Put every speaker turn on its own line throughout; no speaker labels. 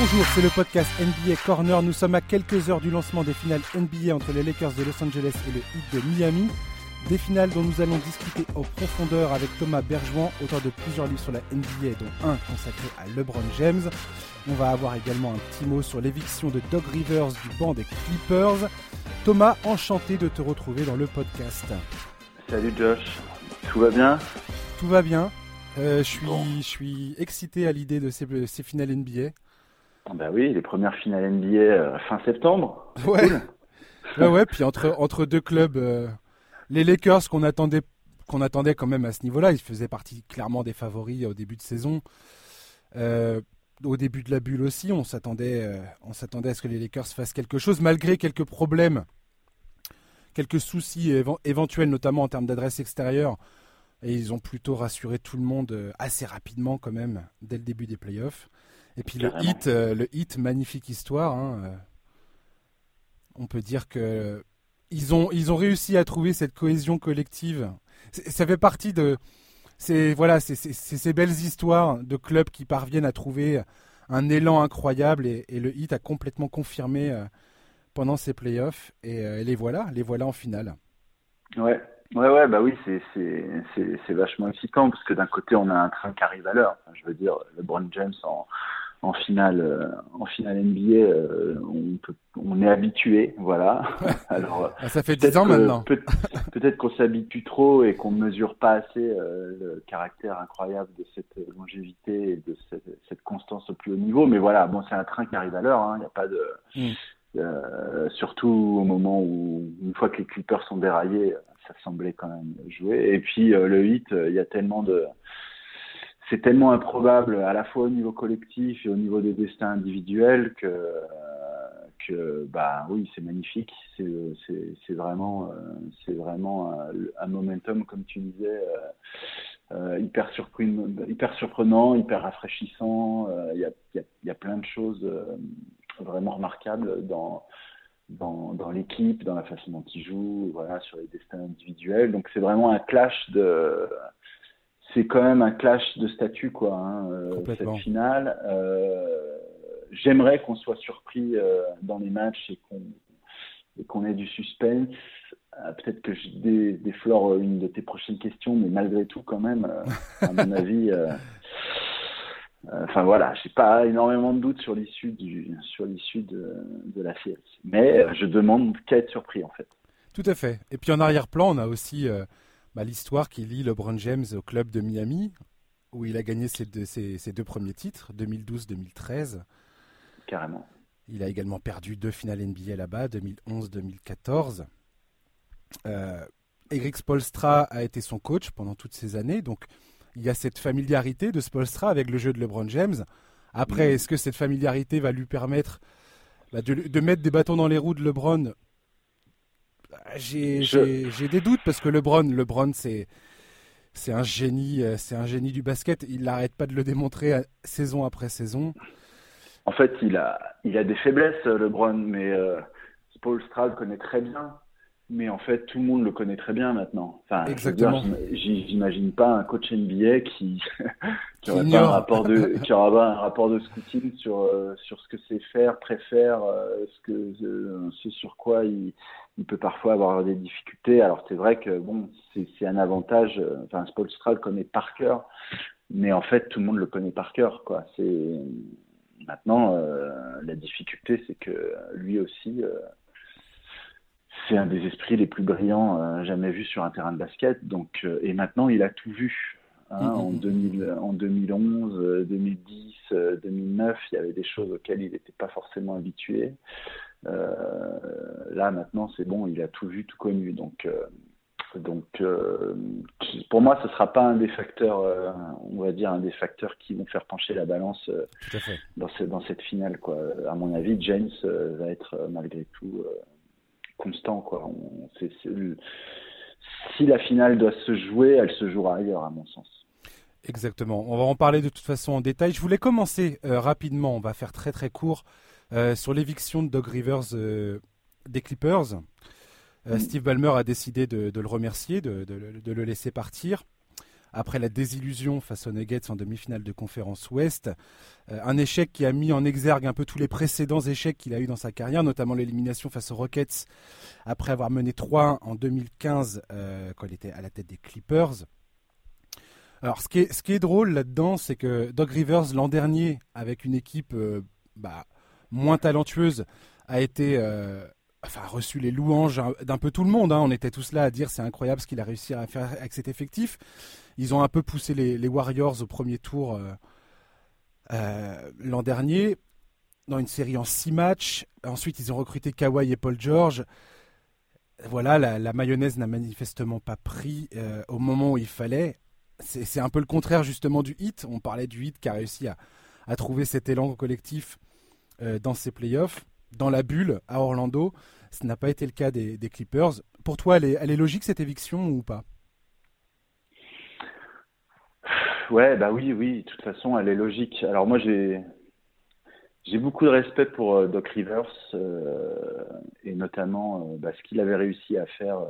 Bonjour, c'est le podcast NBA Corner. Nous sommes à quelques heures du lancement des finales NBA entre les Lakers de Los Angeles et le Heat de Miami. Des finales dont nous allons discuter en profondeur avec Thomas Bergevin, auteur de plusieurs livres sur la NBA, dont un consacré à LeBron James. On va avoir également un petit mot sur l'éviction de Doug Rivers du banc des Clippers. Thomas, enchanté de te retrouver dans le podcast.
Salut Josh, tout va bien?
Tout va bien. Euh, je, suis, je suis excité à l'idée de ces, ces finales NBA.
Bah oui, les premières finales NBA euh, fin septembre.
Ouais. ouais, ouais, puis entre, entre deux clubs, euh, les Lakers qu'on attendait, qu'on attendait quand même à ce niveau-là, ils faisaient partie clairement des favoris au début de saison. Euh, au début de la bulle aussi, on s'attendait, euh, on s'attendait à ce que les Lakers fassent quelque chose, malgré quelques problèmes, quelques soucis éve- éventuels, notamment en termes d'adresse extérieure. Et ils ont plutôt rassuré tout le monde euh, assez rapidement quand même, dès le début des playoffs. Et puis le hit, euh, le hit, magnifique histoire. hein, euh, on peut dire que ils ont, ils ont réussi à trouver cette cohésion collective. Ça fait partie de, c'est voilà, c'est ces belles histoires de clubs qui parviennent à trouver un élan incroyable et, et le hit a complètement confirmé euh, pendant ces playoffs et, et les voilà, les voilà en finale.
Ouais, ouais, ouais, bah oui, c'est c'est c'est c'est vachement excitant parce que d'un côté on a un train qui arrive à l'heure. Enfin, je veux dire, LeBron James en en finale euh, en finale NBA, euh, on peut on est habitué, voilà. Alors
Ah, ça fait
peut-être
10 ans
que-
maintenant.
peut- Peut-être qu'on s'habitue trop et qu'on ne mesure pas assez euh, le caractère incroyable de cette longévité et de cette, cette constance au plus haut niveau. Mais voilà, bon, c'est un train qui arrive à l'heure. hein, Il n'y a pas de.
Mm.
Euh, surtout au moment où, une fois que les Clippers sont déraillés, ça semblait quand même jouer. Et puis euh, le hit, euh, il y a tellement de. C'est tellement improbable à la fois au niveau collectif et au niveau des destins individuels que euh, bah oui c'est magnifique c'est c'est c'est vraiment euh, vraiment un, momentum comme tu disais euh, euh, hyper surprenant hyper rafraîchissant Euh, il y a y y a plein de choses euh, vraiment remarquables dans dans, dans l'équipe, dans la façon dont ils jouent, voilà, sur les destins individuels. Donc c'est vraiment un clash de, c'est quand même un clash de statut quoi. Hein, euh, cette finale. Euh, J'aimerais qu'on soit surpris euh, dans les matchs et qu'on et qu'on ait du suspense. Peut-être que je dé, déflore une de tes prochaines questions, mais malgré tout, quand même, euh, à mon avis, euh, euh, enfin voilà, j'ai pas énormément de doutes sur l'issue du sur l'issue de, de la série. Mais je demande qu'à être surpris en fait.
Tout à fait. Et puis en arrière-plan, on a aussi bah, l'histoire qui lie LeBron James au club de Miami, où il a gagné ses deux, ses- ses deux premiers titres, 2012-2013.
Carrément.
Il a également perdu deux finales NBA là-bas, 2011-2014. Euh, Eric Spolstra a été son coach pendant toutes ces années, donc il y a cette familiarité de Spolstra avec le jeu de LeBron James. Après, est-ce que cette familiarité va lui permettre bah, de, de mettre des bâtons dans les roues de LeBron J'ai
Je-
j'ai- des doutes parce que LeBron, LeBron c'est c'est un génie, euh, c'est un génie du basket. Il n'arrête pas de le démontrer euh, saison après saison.
En fait, il a il a des faiblesses, euh, LeBron, mais euh, Spoelstra le connaît très bien. Mais en fait, tout le monde le connaît très bien maintenant. Enfin,
Exactement.
J'imagine pas un coach NBA qui qui aurait pas un
ignore.
rapport de qui aura pas un rapport de scouting sur euh, sur ce que c'est faire, préfère, euh, ce que ce sur quoi il il peut parfois avoir des difficultés. Alors c'est vrai que bon, c'est un avantage. euh, Enfin, Spoelstra le connaît par cœur, mais en fait, tout le monde le connaît par cœur, quoi. C'est maintenant euh, la difficulté, c'est que lui aussi. euh, c'est un des esprits les plus brillants euh, jamais vus sur un terrain de basket. Donc, et maintenant, il a tout vu. Hein, en, 2000, en 2011, euh, 2010, euh, 2009, il y avait des choses auxquelles il n'était pas forcément habitué. Euh, là, maintenant, c'est bon, il a tout vu, tout connu. Donc, euh, donc euh, qui- pour moi, ce sera pas un des facteurs, on va dire, un des facteurs qui vont faire pencher la balance dans, ce- dans cette finale. Quoi. À mon avis, James va être malgré tout constant. Quoi. On, si la finale doit se jouer, elle se jouera ailleurs, à mon sens.
Exactement. On va en parler de toute façon en détail. Je voulais commencer euh, rapidement, on va faire très très court, euh, sur l'éviction de Doug Rivers euh, des Clippers. Euh,
Mm.
Steve Ballmer a décidé de, de le remercier, de, de- de le laisser partir. après la désillusion face aux Nuggets en demi-finale de conférence Ouest. Un échec qui a mis en exergue un peu tous les précédents échecs qu'il a eu dans sa carrière, notamment l'élimination face aux Rockets après avoir mené 3-1 en 2015 euh, quand il était à la tête des Clippers. Alors ce qui est, ce qui est drôle là-dedans, c'est que Doug Rivers l'an dernier, avec une équipe bah, moins talentueuse, a été enfin, reçu les louanges d'un peu tout le monde. Hein. On était tous là à dire c'est incroyable ce qu'il a réussi à faire avec cet effectif. Ils ont un peu poussé les, Warriors au premier tour euh, euh, l'an dernier dans une série en six matchs. Ensuite, ils ont recruté Kawhi et Paul George. Voilà, la, mayonnaise n'a manifestement pas pris euh, au moment où il fallait. C'est un peu le contraire justement du hit. On parlait du hit qui a réussi à, à trouver cet élan collectif dans ses playoffs dans la bulle à Orlando. Ce n'a pas été le cas des, Clippers. Pour toi, elle est, logique cette éviction ou pas?
Ouais, bah oui, oui. De toute façon, elle est logique. Alors moi, j'ai j'ai beaucoup de respect pour euh, Doc Rivers euh, et notamment euh, bah, ce qu'il avait réussi à faire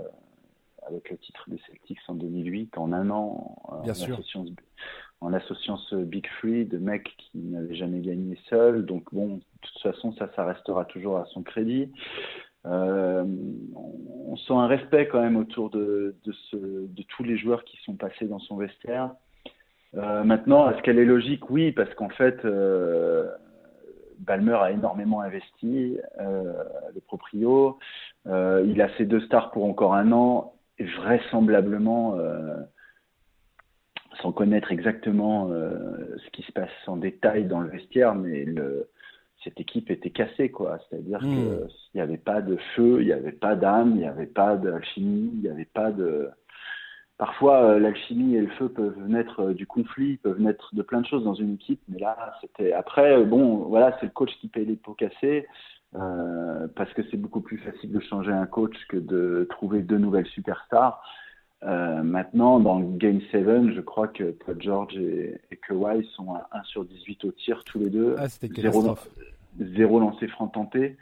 avec le titre des Celtics en 2008 en un an
Bien sûr
en associant ce Big Free de mecs qui n'avaient jamais gagné seul. Donc bon, de toute façon, ça, ça restera toujours à son crédit. Euh, on sent un respect quand même autour de, tous les joueurs qui sont passés dans son vestiaire. Euh, maintenant, est-ce qu'elle est logique? Oui, parce qu'en fait, euh, Balmer a énormément investi, le proprio. Il a ses deux stars pour encore un an. Et vraisemblablement, sans connaître exactement euh, ce qui se passe en détail dans le vestiaire, mais le, cette équipe était cassée, quoi. C'est-à-dire qu'il hmm. n'y avait pas de feu, il n'y avait pas d'âme, il n'y avait pas d'alchimie, il n'y avait pas de. Parfois, euh, l'alchimie et le feu peuvent naître euh, du conflit, peuvent naître de plein de choses dans une équipe, mais là, c'était. Après, bon, voilà, c'est le coach qui paye les pots cassés. parce que c'est beaucoup plus facile de changer un coach que de trouver deux nouvelles superstars. Euh, maintenant, dans le Game 7, je crois que Paul George et, et Kawhi sont à 1 sur 18 au tir tous les deux.
Ah, c'était zéro,
zéro lancé franc tenté.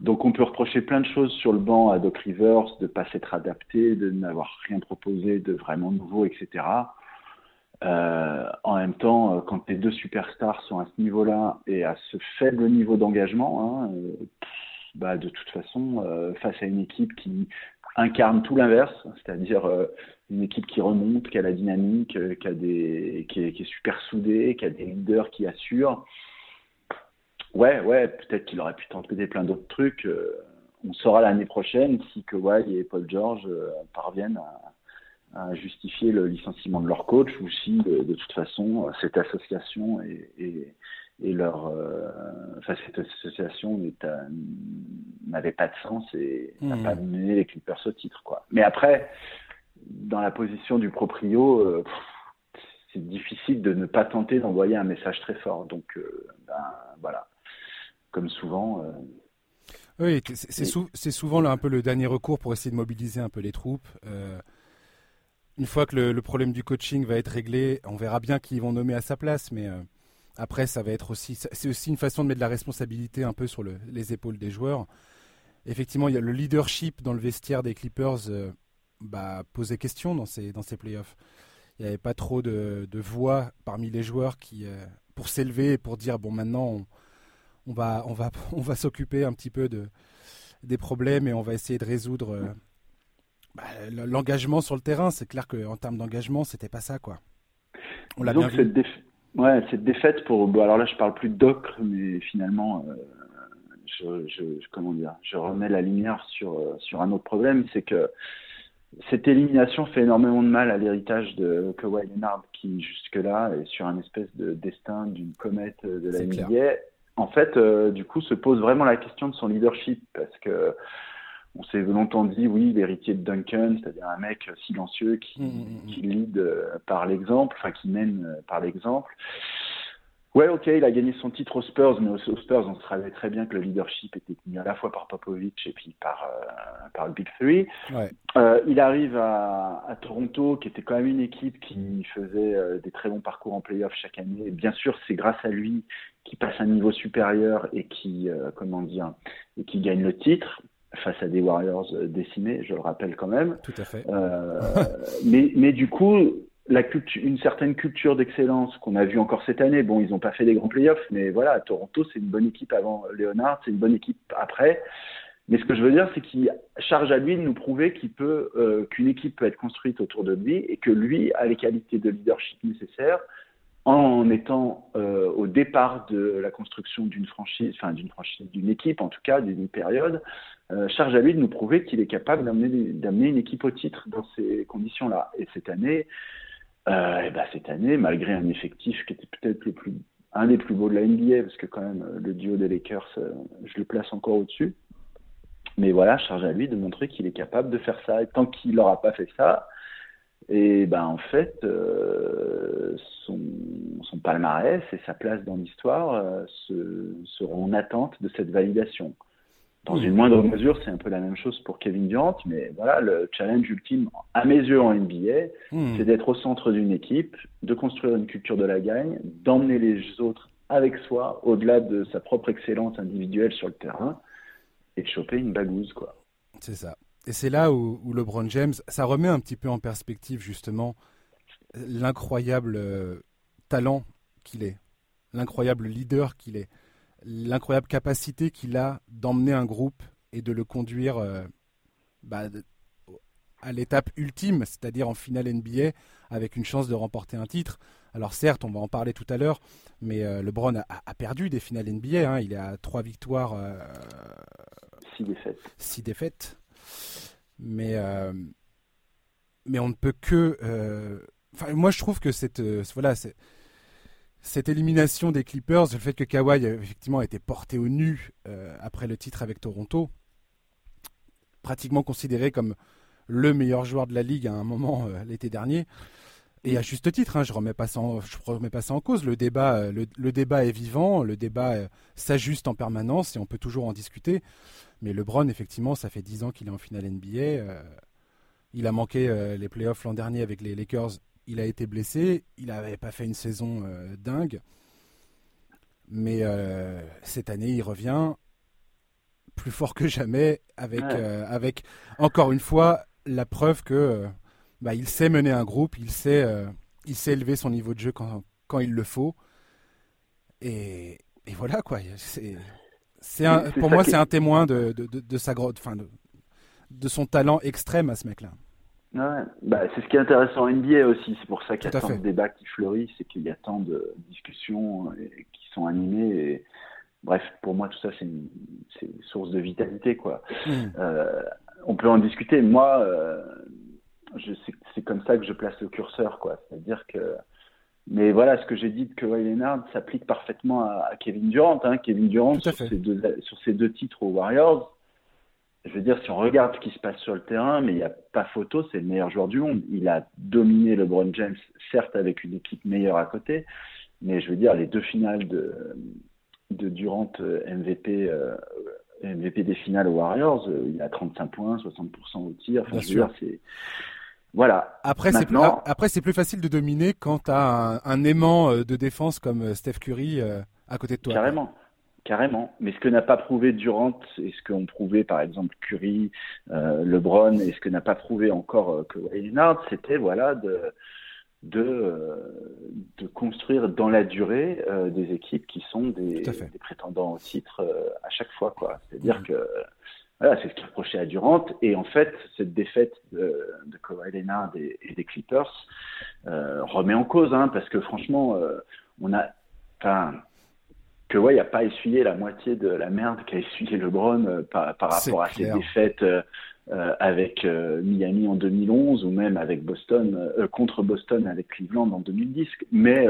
Donc on peut reprocher plein de choses sur le banc à Doc Rivers, de pas s'être adapté, de n'avoir rien proposé de vraiment nouveau, etc. Euh, en même temps, euh, quand tes deux superstars sont à ce niveau-là et à ce faible niveau d'engagement, hein, bah, de toute façon, euh, face à une équipe qui incarne tout l'inverse, c'est-à-dire euh, une équipe qui remonte, qui a la dynamique, euh, qui, a des, qui, est, super soudée, qui a des leaders qui assurent. Ouais, ouais, peut-être qu'il aurait pu tenter plein d'autres trucs. Euh, on saura l'année prochaine si Kawhi et Paul George parviennent à, justifier le licenciement de leur coach ou si, de, toute façon, cette association est, et leur euh, enfin, cette association n'avait pas de sens et n'a hmm. pas mené les Clippers au titre quoi. Mais après, dans la position du proprio, euh, c'est difficile de ne pas tenter d'envoyer un message très fort. Donc euh, ben, voilà, comme souvent.
oui, c'est souvent là, un peu le dernier recours pour essayer de mobiliser un peu les troupes. une fois que le, le, problème du coaching va être réglé, on verra bien qui ils vont nommer à sa place, mais après, ça va être aussi, c'est aussi une façon de mettre de la responsabilité un peu sur les épaules des joueurs. Effectivement, il y a le leadership dans le vestiaire des Clippers euh, bah, posait question dans ces, dans ces playoffs. Il n'y avait pas trop de, voix parmi les joueurs qui, euh, pour s'élever et pour dire bon, maintenant, on, va, on va, on va s'occuper un petit peu de, des problèmes et on va essayer de résoudre euh, bah, l'engagement sur le terrain. C'est clair qu'en termes d'engagement, c'était pas ça, quoi.
On l'a bien vu. Ouais, cette défaite pour. Bon, alors là, je parle plus Docre, mais finalement, euh, je, je, comment dire, je remets la lumière sur euh, sur un autre problème, c'est que cette élimination fait énormément de mal à l'héritage de Kawhi Leonard, qui jusque-là est sur un espèce de destin d'une comète de la NBA. En fait, euh, du coup, se pose vraiment la question de son leadership, parce que on s'est longtemps dit, oui, l'héritier de Duncan, c'est-à-dire un mec silencieux qui, mmh, mmh, mmh. qui lead euh, par l'exemple, enfin qui mène euh, par l'exemple. Ouais, ok, il a gagné son titre aux Spurs, mais aux, Spurs, on savait très bien que le leadership était tenu à la fois par Popovich et puis par, euh, par le Big Three.
Ouais.
Euh, il arrive à, à, Toronto, qui était quand même une équipe qui faisait des très bons parcours en playoff chaque année. Et bien sûr, c'est grâce à lui qui passe à un niveau supérieur et qui, comment dire, et qui gagne le titre face à des Warriors euh, décimés, je le rappelle quand même.
Tout à fait.
Euh, mais, mais du coup, la culture, une certaine culture d'excellence qu'on a vu encore cette année. Bon, ils n'ont pas fait des grands playoffs, mais voilà, Toronto, c'est une bonne équipe avant Leonard, c'est une bonne équipe après. Mais ce que je veux dire, c'est qu'il charge à lui de nous prouver qu'il peut, euh, qu'une équipe peut être construite autour de lui et que lui a les qualités de leadership nécessaires en étant euh, au départ de la construction d'une franchise, enfin d'une franchise, d'une équipe en tout cas, d'une période, euh, charge à lui de nous prouver qu'il est capable d'amener une équipe au titre dans ces conditions-là. Et cette année, euh, et ben cette année, malgré un effectif qui était peut-être le plus, un des plus beaux de la NBA, parce que quand même le duo des Lakers, euh, je le place encore au-dessus. Mais voilà, charge à lui de montrer qu'il est capable de faire ça. Et tant qu'il n'aura pas fait ça, et ben en fait, euh, son, son, palmarès et sa place dans l'histoire euh, seront en attente de cette validation. Dans une moindre mesure, c'est un peu la même chose pour Kevin Durant, mais voilà, le challenge ultime, à mes yeux en NBA, hmm. c'est d'être au centre d'une équipe, de construire une culture de la gagne, d'emmener les autres avec soi, au-delà de sa propre excellence individuelle sur le terrain, et de choper une bagouze, quoi.
C'est ça. Et c'est là où, où, LeBron James, ça remet un petit peu en perspective justement l'incroyable euh, talent qu'il est, l'incroyable leader qu'il est, l'incroyable capacité qu'il a d'emmener un groupe et de le conduire euh, bah, à l'étape ultime, c'est-à-dire en finale NBA, avec une chance de remporter un titre. Alors certes, on va en parler tout à l'heure, mais euh, LeBron a, perdu des finales NBA. Hein. il a trois victoires,
six défaites.
Six défaites. Mais, euh, mais on ne peut que. Euh, moi, je trouve que cette, euh, voilà, élimination des Clippers, le fait que Kawhi effectivement a été porté au nu après le titre avec Toronto, pratiquement considéré comme le meilleur joueur de la ligue à un moment l'été dernier. Et à juste titre, hein, je remets pas ça en, je remets pas ça en cause. Le débat, le, le débat est vivant, le débat s'ajuste en permanence et on peut toujours en discuter. Mais LeBron, effectivement, ça fait 10 ans qu'il est en finale NBA. Euh, il a manqué euh, les playoffs l'an dernier avec les Lakers. Il a été blessé. Il n'avait pas fait une saison euh, dingue. Mais cette année, il revient plus fort que jamais avec, avec encore une fois, la preuve que bah, il sait mener un groupe, il sait, il sait élever son niveau de jeu quand, quand il le faut. Et, et voilà, quoi. C'est un, pour moi, c'est un témoin de, de, de, sa enfin, de, de, son talent extrême à ce mec-là.
Ouais, bah, c'est ce qui est intéressant en NBA aussi. C'est pour ça qu'il y a tant de débats qui fleurissent c'est qu'il y a tant de discussions qui sont animées. Et... Bref, pour moi, tout ça, c'est une, une, source de vitalité. Quoi. Hmm. Euh, on peut en discuter. Moi, euh, c'est comme ça que je place le curseur. C'est-à-dire que mais voilà, ce que j'ai dit de Kawhi Leonard s'applique parfaitement à, Kevin Durant. Hein. Kevin Durant, sur ses, deux, sur ses, deux, titres aux Warriors, je veux dire, si on regarde ce qui se passe sur le terrain, mais il n'y a pas photo, c'est le meilleur joueur du monde. Il a dominé LeBron James, certes avec une équipe meilleure à côté, mais je veux dire, les deux finales de, de Durant euh, MVP, euh, MVP des finales aux Warriors, euh, il a 35 points, 60% au tir. Enfin, je veux dire, c'est voilà.
Après, c'est plus, après, c'est plus facile de dominer quand tu as un, aimant euh, de défense comme euh, Steph Curry euh, à côté de toi.
Carrément. Carrément. Mais ce que n'a pas prouvé Durant et ce qu'ont prouvé par exemple Curry, LeBron et ce que n'a pas prouvé encore que Leonard, c'était voilà de de, de construire dans la durée des équipes qui sont des, des prétendants au titre à chaque fois quoi. C'est-à-dire que voilà, c'est ce qui reprochait à Durant. Et en fait, cette défaite de, de Kawhi Leonard et, des Clippers euh, remet en cause, hein, parce que franchement, euh, on a, enfin, Kawhi n'a pas essuyé la moitié de la merde qu'a essuyé LeBron euh, par, par rapport à ses défaites euh, avec Miami en 2011 ou même avec Boston contre Boston avec Cleveland en 2010. Mais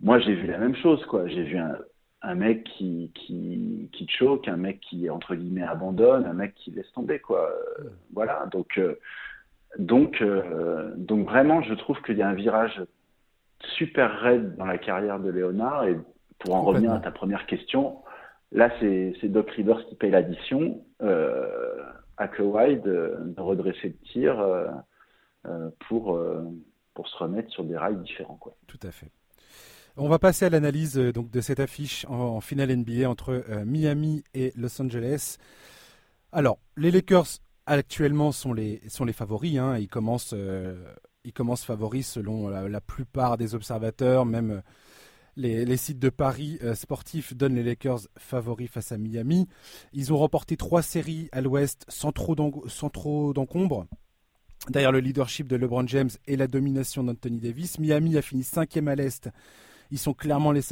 moi, j'ai vu la même chose, quoi. J'ai vu un, un mec qui, qui, qui choque, un mec qui, entre guillemets, abandonne, un mec qui laisse tomber, quoi. Voilà, donc, euh, donc, euh, donc vraiment, je trouve qu'il y a un virage super raide dans la carrière de Léonard. Et pour en revenir à ta première question, là, c'est Doc Rivers qui paye l'addition euh, à Kawhi de, de, redresser le tir euh, pour, pour se remettre sur des rails différents, quoi.
Tout à fait. On va passer à l'analyse euh, de cette affiche en, finale NBA entre euh, Miami et Los Angeles. Alors, les Lakers actuellement sont les, favoris. Hein. Ils commencent euh, ils commencent favoris selon la, plupart des observateurs, même les, sites de paris sportifs donnent les Lakers favoris face à Miami. Ils ont remporté trois séries à l'ouest sans trop d'encombre. Derrière le leadership de LeBron James et la domination d'Anthony Davis, Miami a fini cinquième à l'Est. Ils sont clairement les,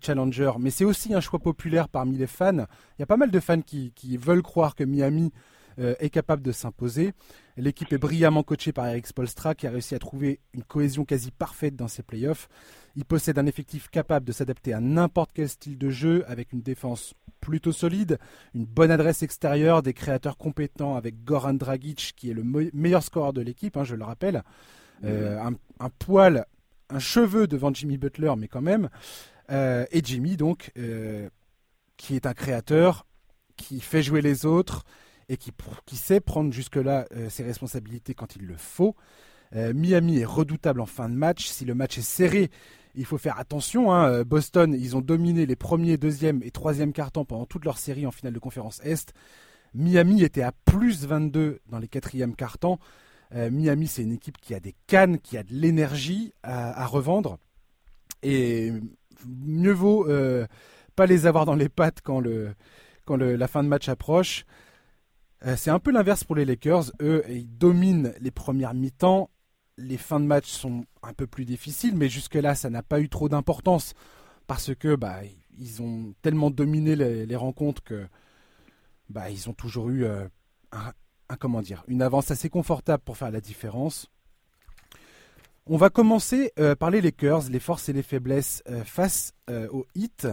challengers, mais c'est aussi un choix populaire parmi les fans. Il y a pas mal de fans qui, veulent croire que Miami euh, est capable de s'imposer. L'équipe est brillamment coachée par Eric Spolstra qui a réussi à trouver une cohésion quasi parfaite dans ses playoffs. Il possède un effectif capable de s'adapter à n'importe quel style de jeu avec une défense plutôt solide, une bonne adresse extérieure, des créateurs compétents avec Goran Dragic qui est le meilleur scoreur de l'équipe, hein, je le rappelle, euh, un, poil, un cheveu devant Jimmy Butler, mais quand même, euh, et Jimmy donc, euh, qui est un créateur, qui fait jouer les autres et qui, sait prendre jusque-là ses responsabilités quand il le faut. Miami est redoutable en fin de match. Si le match est serré, il faut faire attention. Hein. Euh, Boston, ils ont dominé les premiers, deuxième et troisième cartons pendant toute leur série en finale de conférence Est. Miami était à plus 22 dans les quatrièmes cartons. Euh, Miami, c'est une équipe qui a des cannes, qui a de l'énergie à, revendre. Et mieux vaut euh, pas les avoir dans les pattes quand, le, quand la fin de match approche. c'est un peu l'inverse pour les Lakers. Eux, ils dominent les premières mi-temps les fins de match sont un peu plus difficiles, mais jusque-là, ça n'a pas eu trop d'importance parce que bah, ils ont tellement dominé les, rencontres que bah, ils ont toujours eu euh, un, comment dire, une avance assez confortable pour faire la différence. On va commencer euh, par les Lakers, les forces et les faiblesses euh, face au Heat.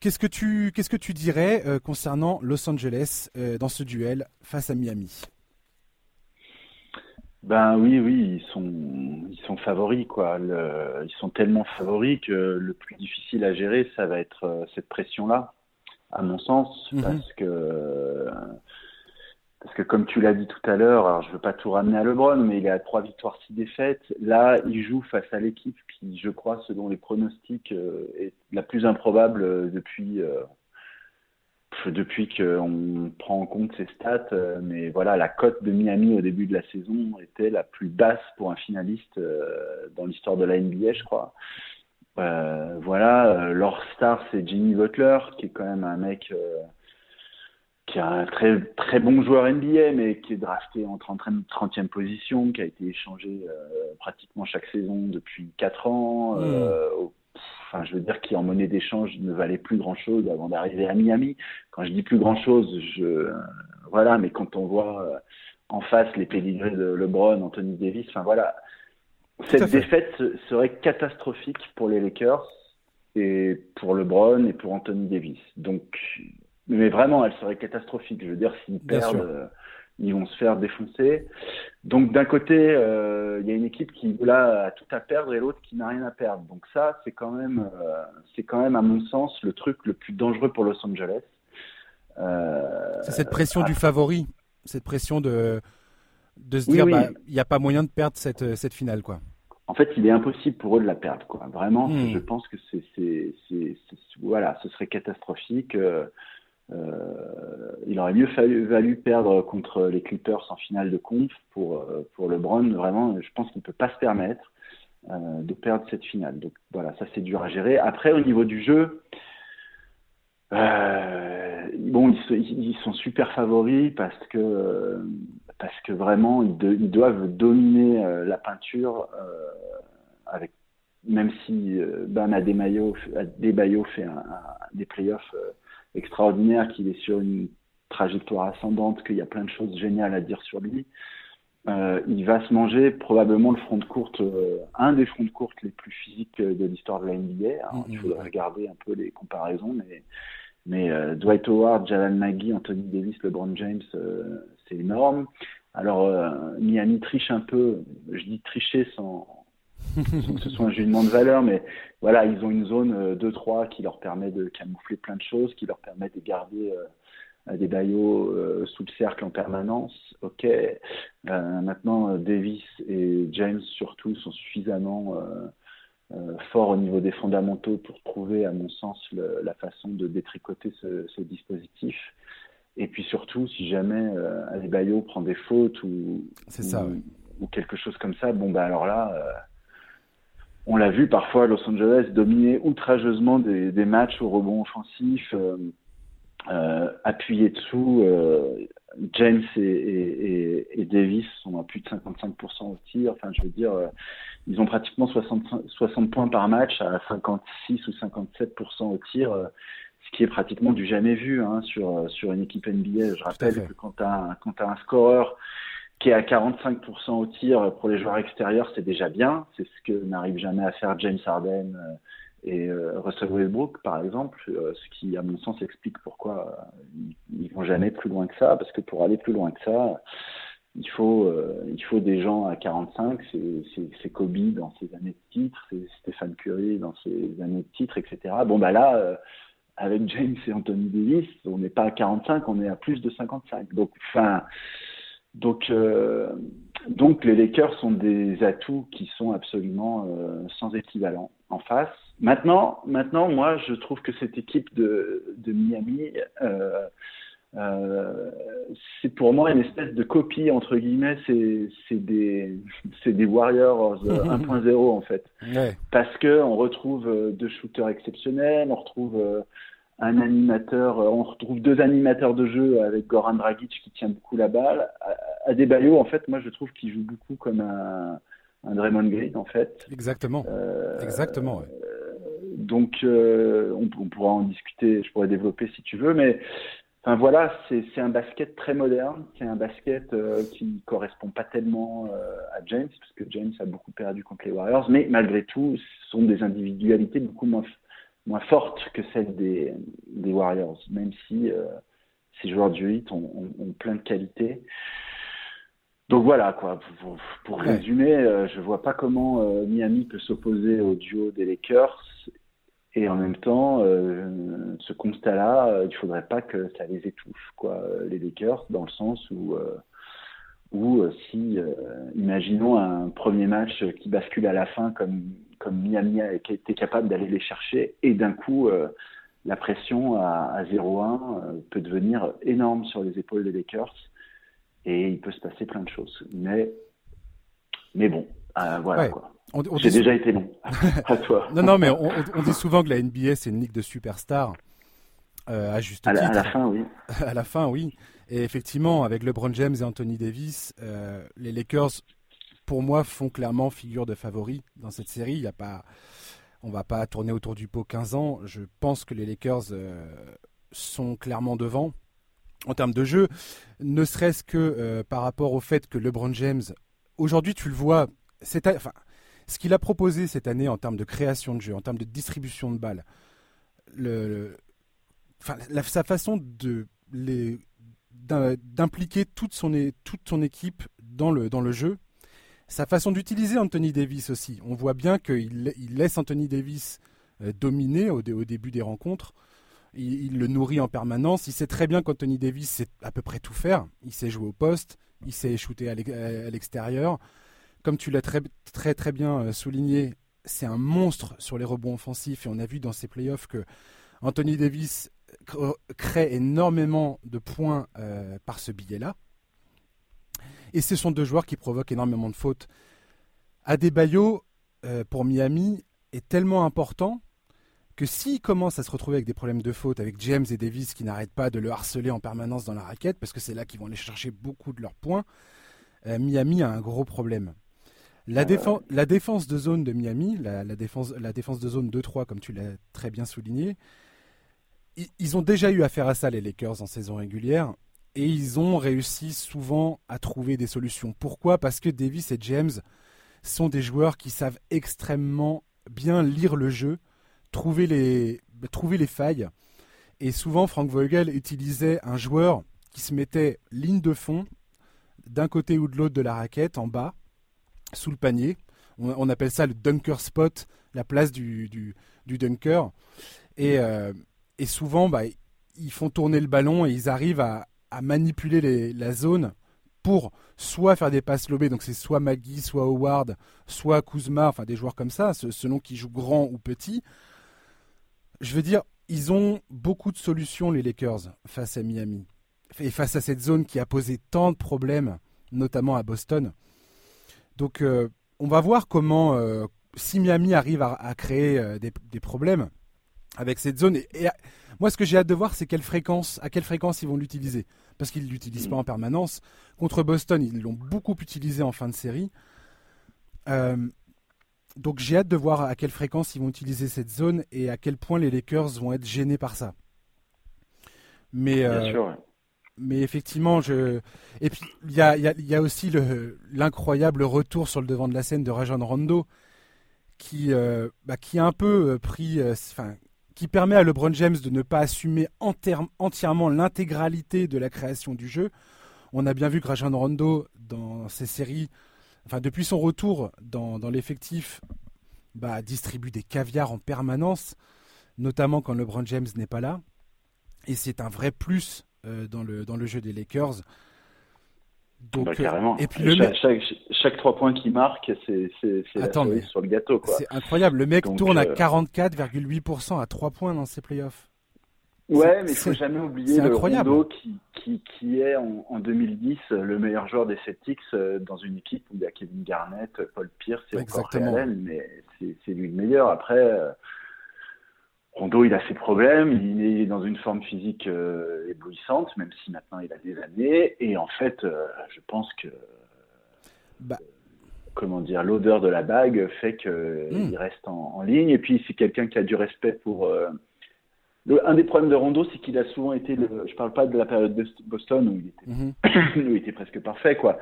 Qu'est-ce que tu, qu'est-ce que tu dirais concernant Los Angeles dans ce duel face à Miami?
Ben oui, oui, ils sont, ils sont favoris, quoi. ils sont tellement favoris que le plus difficile à gérer, ça va être euh, cette pression-là, à mon sens, mhm. parce que, parce que comme tu l'as dit tout à l'heure, alors je veux pas tout ramener à LeBron, mais il est à trois victoires, six défaites. Là, il joue face à l'équipe qui, je crois, selon les pronostics, euh, est la plus improbable euh, depuis depuis qu'on prend en compte ces stats, euh, mais voilà, la cote de Miami au début de la saison était la plus basse pour un finaliste euh, dans l'histoire de la NBA, je crois. Euh, voilà, leur star c'est Jimmy Butler, qui est quand même un mec qui est un très très bon joueur NBA, mais qui est drafté en 30e, position, qui a été échangé pratiquement chaque saison depuis 4 ans. Mmh enfin, je veux dire, qui en monnaie d'échange ne valait plus grand-chose avant d'arriver à Miami. Quand je dis plus grand-chose, je, voilà, mais quand on voit euh, en face les pédigrés de LeBron, Anthony Davis, enfin voilà, cette défaite serait catastrophique pour les Lakers et pour LeBron et pour Anthony Davis. Donc, mais vraiment, elle serait catastrophique. Je veux dire, s'ils perdent, ils vont se faire défoncer. Donc d'un côté, euh, il y a une équipe qui là a tout à perdre et l'autre qui n'a rien à perdre. Donc ça, c'est quand même, euh, c'est quand même à mon sens le truc le plus dangereux pour Los Angeles.
Euh, c'est cette pression du favori, cette pression de de se dire, bah, il n'y a pas moyen de perdre cette cette finale, quoi.
En fait, il est impossible pour eux de la perdre, quoi. Vraiment, hmm. je pense que c'est, voilà, ce serait catastrophique. Euh, il aurait mieux valu perdre contre les Clippers en finale de conf pour, euh, pour LeBron. Vraiment, je pense qu'il ne peut pas se permettre euh, de perdre cette finale. Donc voilà, ça c'est dur à gérer. Après, au niveau du jeu, bon, ils, sont super favoris parce que parce que vraiment ils, doivent dominer la peinture avec même si Bam Adebayo, fait un, des playoffs extraordinaire, qu'il est sur une trajectoire ascendante, qu'il y a plein de choses géniales à dire sur lui. Euh, il va se manger probablement le front de courte, euh, un des fronts de courte les plus physiques de l'histoire de la NBA. Hein. Il faudrait regarder un peu les comparaisons, mais, mais euh, Dwight Howard, Jalal Magui, Anthony Davis, LeBron James, c'est énorme. Alors Miami triche un peu, je dis tricher sans, ce soit un jugement de valeur, mais voilà, ils ont une zone 2-3 euh, qui leur permet de camoufler plein de choses, qui leur permet de garder euh, des baillots euh, sous le cercle en permanence. Ok. maintenant, Davis et James surtout sont suffisamment forts au niveau des fondamentaux pour trouver, à mon sens, la façon de détricoter ce, dispositif. Et puis surtout, si jamais euh, Adebayo prend des fautes ou,
ça,
ou quelque chose comme ça, bon bah alors là, on l'a vu parfois Los Angeles dominer outrageusement des, des matchs au rebond offensif, appuyer dessous. James et, et, Davis sont à plus de 55% au tir. Enfin, je veux dire, ils ont pratiquement 60, 60 points par match à 56 ou 57% au tir ce qui est pratiquement du jamais vu hein, sur, sur une équipe NBA. Je rappelle que quand tu as, as, un scoreur qui à 45% au tir pour les joueurs extérieurs, c'est déjà bien. C'est ce que n'arrive jamais à faire James Harden euh, et euh, Russell Westbrook, par exemple, euh, ce qui, à mon sens, explique pourquoi ils vont jamais plus loin que ça, parce que pour aller plus loin que ça, il faut, il faut des gens à 45, c'est Kobe dans ses années de titre, c'est Stéphane Curry dans ses années de titre, etc. Bon, bah là, avec James et Anthony Davis, on n'est pas à 45, on est à plus de 55. Donc, enfin, donc, euh, donc les Lakers sont des atouts qui sont absolument euh, sans équivalent en face. Maintenant, maintenant, moi, je trouve que cette équipe de, de Miami, euh, c'est pour moi une espèce de copie entre guillemets. C'est des c'est des Warriors 1.0 en fait, parce que on retrouve deux shooters exceptionnels, on retrouve un animateur, euh, on retrouve deux animateurs de jeu avec Goran Dragic qui tient beaucoup la balle. Adebayo, en fait, moi je trouve qu'il joue beaucoup comme un, un Draymond Green, en fait.
Exactement. Euh, Exactement. Ouais.
donc, euh, on, on, pourra en discuter, je pourrais développer si tu veux, mais enfin voilà, c'est un basket très moderne. C'est un basket euh, qui correspond pas tellement euh, à James, parce que James a beaucoup perdu contre les Warriors, mais malgré tout, ce sont des individualités beaucoup moins moins forte que celle des, des Warriors, même si euh, ces joueurs du 8 ont, ont, plein de qualités. Donc voilà, quoi. Pour, pour résumer, euh, je vois pas comment euh, Miami peut s'opposer au duo des Lakers. Et en même temps, euh, ce constat-là, il faudrait pas que ça les étouffe, quoi, les Lakers, dans le sens où, où si, imaginons un premier match qui bascule à la fin comme comme Miami a été capable d'aller les chercher et d'un coup euh, la pression à, 0-1 euh, peut devenir énorme sur les épaules des Lakers et il peut se passer plein de choses. Mais, mais bon, euh, voilà quoi. J'ai déjà été long. à toi.
non, non, mais on, dit souvent que la NBA c'est une ligue de superstars. à juste titre.
À la, fin, oui.
à la fin, oui. Et effectivement, avec LeBron James et Anthony Davis, les Lakers pour moi, font clairement figure de favori dans cette série. Il y a pas, on va pas tourner autour du pot 15 ans. Je pense que les Lakers euh, sont clairement devant en termes de jeu, ne serait-ce que euh, par rapport au fait que LeBron James, aujourd'hui, tu le vois, c'est, ce qu'il a proposé cette année en termes de création de jeu, en termes de distribution de balles, le, enfin, sa façon de les d'impliquer toute son, toute son équipe dans le jeu, sa façon d'utiliser Anthony Davis aussi. On voit bien qu'il il laisse Anthony Davis euh, dominer au, début des rencontres. Il, le nourrit en permanence. Il sait très bien qu'Anthony Davis sait à peu près tout faire. Il sait jouer au poste, il sait shooter à l'extérieur. Comme tu l'as très, très bien euh, souligné, c'est un monstre sur les rebonds offensifs et on a vu dans ces playoffs que Anthony Davis crée énormément de points euh, par ce billet-là. Et ce sont deux joueurs qui provoquent énormément de fautes. Adebayo, euh, pour Miami, est tellement important que s'il commence à se retrouver avec des problèmes de faute, avec James et Davis qui n'arrêtent pas de le harceler en permanence dans la raquette, parce que c'est là qu'ils vont aller chercher beaucoup de leurs points, euh, Miami a un gros problème. La, la, défense de zone de Miami, la, défense, la défense de zone 2-3, comme tu l'as très bien souligné, ils, ont déjà eu affaire à ça, les Lakers, en saison régulière et ils ont réussi souvent à trouver des solutions. Pourquoi? Parce que Davis et James sont des joueurs qui savent extrêmement bien lire le jeu, trouver les, trouver les failles. Et souvent, Frank Vogel utilisait un joueur qui se mettait ligne de fond d'un côté ou de l'autre de la raquette, en bas, sous le panier. On, appelle ça le dunker spot, la place du, du, dunker. Et, euh, et souvent, bah, ils font tourner le ballon et ils arrivent à, à manipuler la zone pour soit faire des passes lobées, donc c'est soit Maggie, soit Howard, soit Kuzma, enfin des joueurs comme ça, selon qu'ils jouent grand ou petit. Je veux dire, ils ont beaucoup de solutions, les Lakers, face à Miami. Et face à cette zone qui a posé tant de problèmes, notamment à Boston. Donc, on va voir comment, si Miami arrive à, créer des, problèmes avec cette zone. Et, moi, ce que j'ai hâte de voir, c'est quelle fréquence, à quelle fréquence ils vont l'utiliser. Parce qu'ils ne l'utilisent pas en permanence. Contre Boston, ils l'ont beaucoup utilisé en fin de série. donc j'ai hâte de voir à quelle fréquence ils vont utiliser cette zone et à quel point les Lakers vont être gênés par ça. Mais, mais effectivement, je. Et puis, il y a, y a, aussi l'incroyable retour sur le devant de la scène de Rajon Rondo, qui, euh, bah, qui a un peu euh, pris. Euh, enfin, qui permet à LeBron James de ne pas assumer entièrement l'intégralité de la création du jeu. On a bien vu que Rajon Rondo, dans ses séries, depuis son retour dans, l'effectif, bah, distribue des caviars en permanence, notamment quand LeBron James n'est pas là. Et c'est un vrai plus euh, dans le jeu des Lakers.
Donc, bah, carrément. Et puis chaque, chaque, trois points qu'il marque, c'est sur le gâteau.
C'est incroyable. Le mec tourne à 44,8% euh, à trois points dans ses playoffs.
Ouais, mais il faut jamais oublier le. Rondo qui, qui, qui est en, en, 2010 le meilleur joueur des Celtics euh, dans une équipe où il y a Kevin Garnett, Paul Pierce et Exactement. encore Allen, mais c'est lui le meilleur. Après, Rondo, il a ses problèmes, il est dans une forme physique euh, éblouissante, même si maintenant il a des années. Et en fait, euh, je pense que, bah. comment dire, l'odeur de la bague fait qu'il hmm. reste en, ligne. Et puis, c'est quelqu'un qui a du respect pour. Euh, un des problèmes de Rondo, c'est qu'il a souvent été. Le, je parle pas de la période de Boston où il était, mhm. où il était presque parfait, quoi.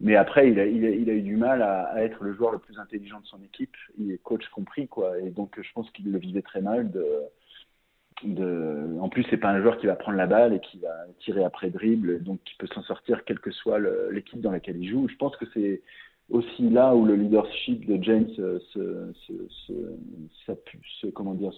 Mais après, il a, eu du mal à, être le joueur le plus intelligent de son équipe, il est coach compris, quoi. Et donc, je pense qu'il le vivait très mal de. En plus, c'est pas un joueur qui va prendre la balle et qui va tirer après dribble, donc qui peut s'en sortir quelle que soit l'équipe dans laquelle il joue. Je pense que c'est aussi là où le leadership de James se, se, comment dire,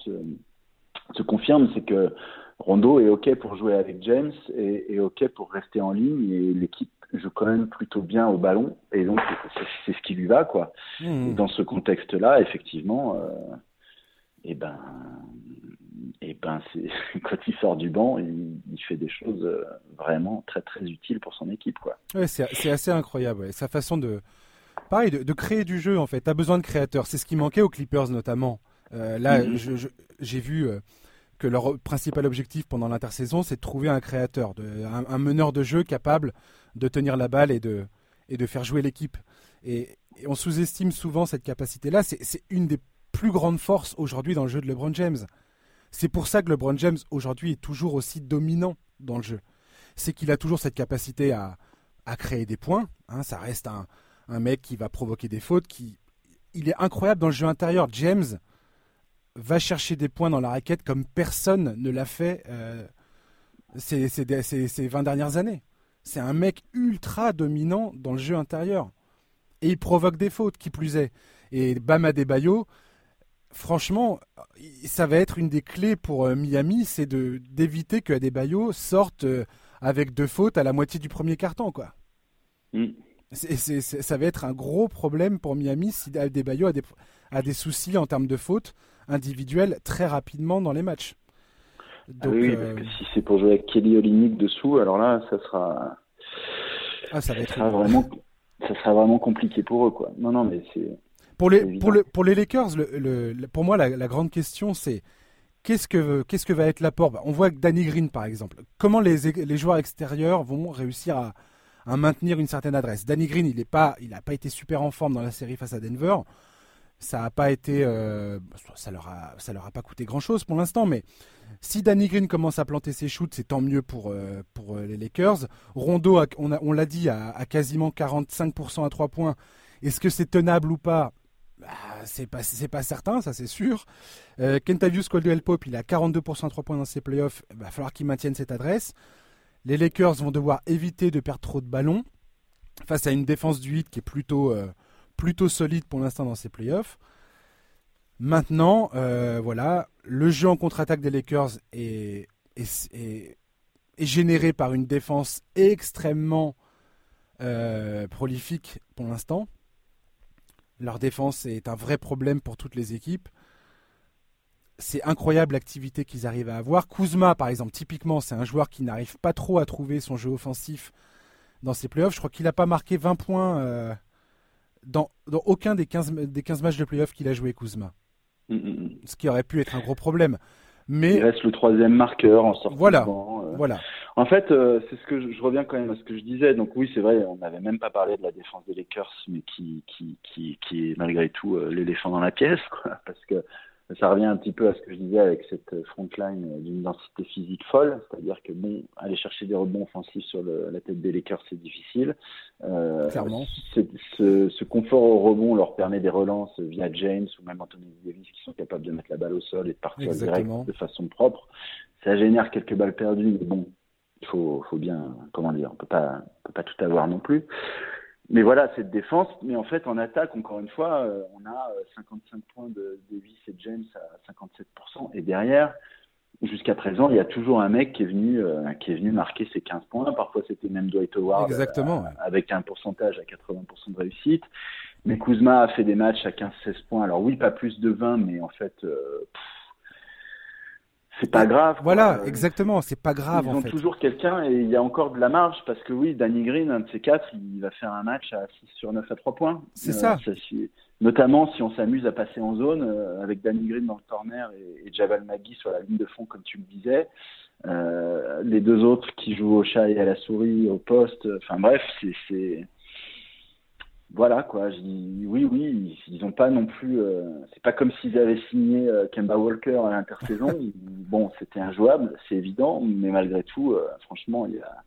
se confirme, c'est que Rondo est OK pour jouer avec James et, et OK pour rester en ligne et l'équipe joue quand même plutôt bien au ballon et donc c'est ce qui lui va quoi. Mmh. dans ce contexte-là, effectivement, euh, et eh ben, et eh ben quand il sort du banc, il, fait des choses euh, vraiment très très utiles pour son équipe quoi.
Ouais, c'est assez incroyable. Sa façon de, pareil, de, créer du jeu en fait. T'as besoin de créateurs. C'est ce qui manquait aux Clippers notamment. Euh, là, mmh. j'ai vu que leur principal objectif pendant l'intersaison, c'est de trouver un créateur, de, un, meneur de jeu capable de tenir la balle et de, et de faire jouer l'équipe. Et, on sous-estime souvent cette capacité-là. C'est une des plus grandes forces aujourd'hui dans le jeu de LeBron James. C'est pour ça que LeBron James aujourd'hui est toujours aussi dominant dans le jeu. C'est qu'il a toujours cette capacité à, à créer des points. Hein. ça reste un, un, mec qui va provoquer des fautes. Qui, il est incroyable dans le jeu intérieur. James, va chercher des points dans la raquette comme personne ne l'a fait euh, ces, ces, 20 dernières années. C'est un mec ultra dominant dans le jeu intérieur. Et il provoque des fautes, qui plus est. Et Bam Adebayo, franchement, ça va être une des clés pour euh, Miami, c'est de d'éviter que Adebayo sorte euh, avec deux fautes à la moitié du premier carton, quoi. Mm. ça va être un gros problème pour Miami si Adebayo a des, a des soucis en termes de fautes individuel très rapidement dans les matchs.
Ah oui, parce que si c'est pour jouer avec Kelly Olynyk dessous, alors là, ça sera, ah, ça, va être... sera vraiment, ça sera vraiment compliqué pour eux, quoi. Non, non, mais c'est.
Pour les, pour, le, pour les Lakers, le, pour moi, la, grande question, c'est qu'est-ce que, qu'est-ce que va être l'apport bah, On voit que Danny Green, par exemple, comment les, les joueurs extérieurs vont réussir à, à maintenir une certaine adresse? Danny Green, il n'a pas, il pas été super en forme dans la série face à Denver ça a pas été, euh, ça leur a, ça leur a pas coûté grand chose pour l'instant, mais si Danny Green commence à planter ses shoots, c'est tant mieux pour euh, pour euh, les Lakers. Rondo, on, on l'a dit, à, quasiment 45% à 3 points. Est-ce que c'est tenable ou pas? Bah, C'est pas c'est pas certain, ça c'est sûr. Euh, Kentavious Caldwell Pope, il a 42% à 3 points dans ses playoffs. Il va falloir qu'il maintienne cette adresse. Les Lakers vont devoir éviter de perdre trop de ballons face à une défense du 8 qui est plutôt plutôt solide pour l'instant dans ses playoffs. Maintenant, euh, voilà, le jeu en contre-attaque des Lakers est, est, généré par une défense extrêmement euh, prolifique pour l'instant. Leur défense est un vrai problème pour toutes les équipes. C'est incroyable l'activité qu'ils arrivent à avoir. Kuzma, par exemple, typiquement, c'est un joueur qui n'arrive pas trop à trouver son jeu offensif dans ses playoffs. Je crois qu'il n'a pas marqué 20 points euh, dans, dans aucun des 15, des 15 matchs de playoff qu'il a joué Kuzma. Mm, mm, mm. Ce qui aurait pu être un gros problème. Mais...
Il reste le troisième marqueur en sortant.
Voilà. Euh. voilà.
En fait, euh, c'est ce que je, reviens quand même à ce que je disais. Donc oui, c'est vrai, on n'avait même pas parlé de la défense des Lakers, mais qui, qui, qui, qui est malgré tout euh, l'éléphant dans la pièce, quoi, parce que ça revient un petit peu à ce que je disais avec cette front line d'une densité physique folle, c'est-à-dire que bon, aller chercher des rebonds offensifs sur la tête des Lakers, c'est difficile.
Euh, Clairement.
Ce, ce, confort au rebond leur permet des relances via James ou même Anthony Davis qui sont capables de mettre la balle au sol et de partir direct de façon propre. Ça génère quelques balles perdues, mais bon, il faut, faut bien, comment dire, on peut pas, on peut pas tout avoir non plus mais voilà, cette défense. Mais en fait, en attaque, encore une fois, euh, on a 55 euh, points de Davis et James à 57%. Et derrière, jusqu'à présent, il y a toujours un mec qui est venu, euh, qui est venu marquer ses 15 points. Parfois, c'était même Dwight Howard.
Exactement.
avec un pourcentage à 80% de réussite. Mais Kuzma a fait des matchs à 15-16 points. Alors oui, pas plus de 20, mais en fait, c'est pas grave.
Voilà, exactement, c'est pas grave
Ils
en
ont toujours quelqu'un et il y a encore de la marge parce que oui, Danny Green, un de ces quatre, il va faire un match à 6 sur 9 à 3 points.
C'est ça.
Euh, notamment si on s'amuse à passer en zone euh, avec Danny Green dans le corner et, et Javal Magui sur la ligne de fond comme tu le disais. Euh, les deux autres qui jouent au chat et à la souris, au poste. Enfin bref, c'est voilà quoi. Oui, oui, ils n'ont pas non plus. Euh, c'est pas comme s'ils avaient signé euh, Kemba Walker à l'intersaison. bon, c'était injouable, c'est évident, mais malgré tout, euh, franchement, il y a,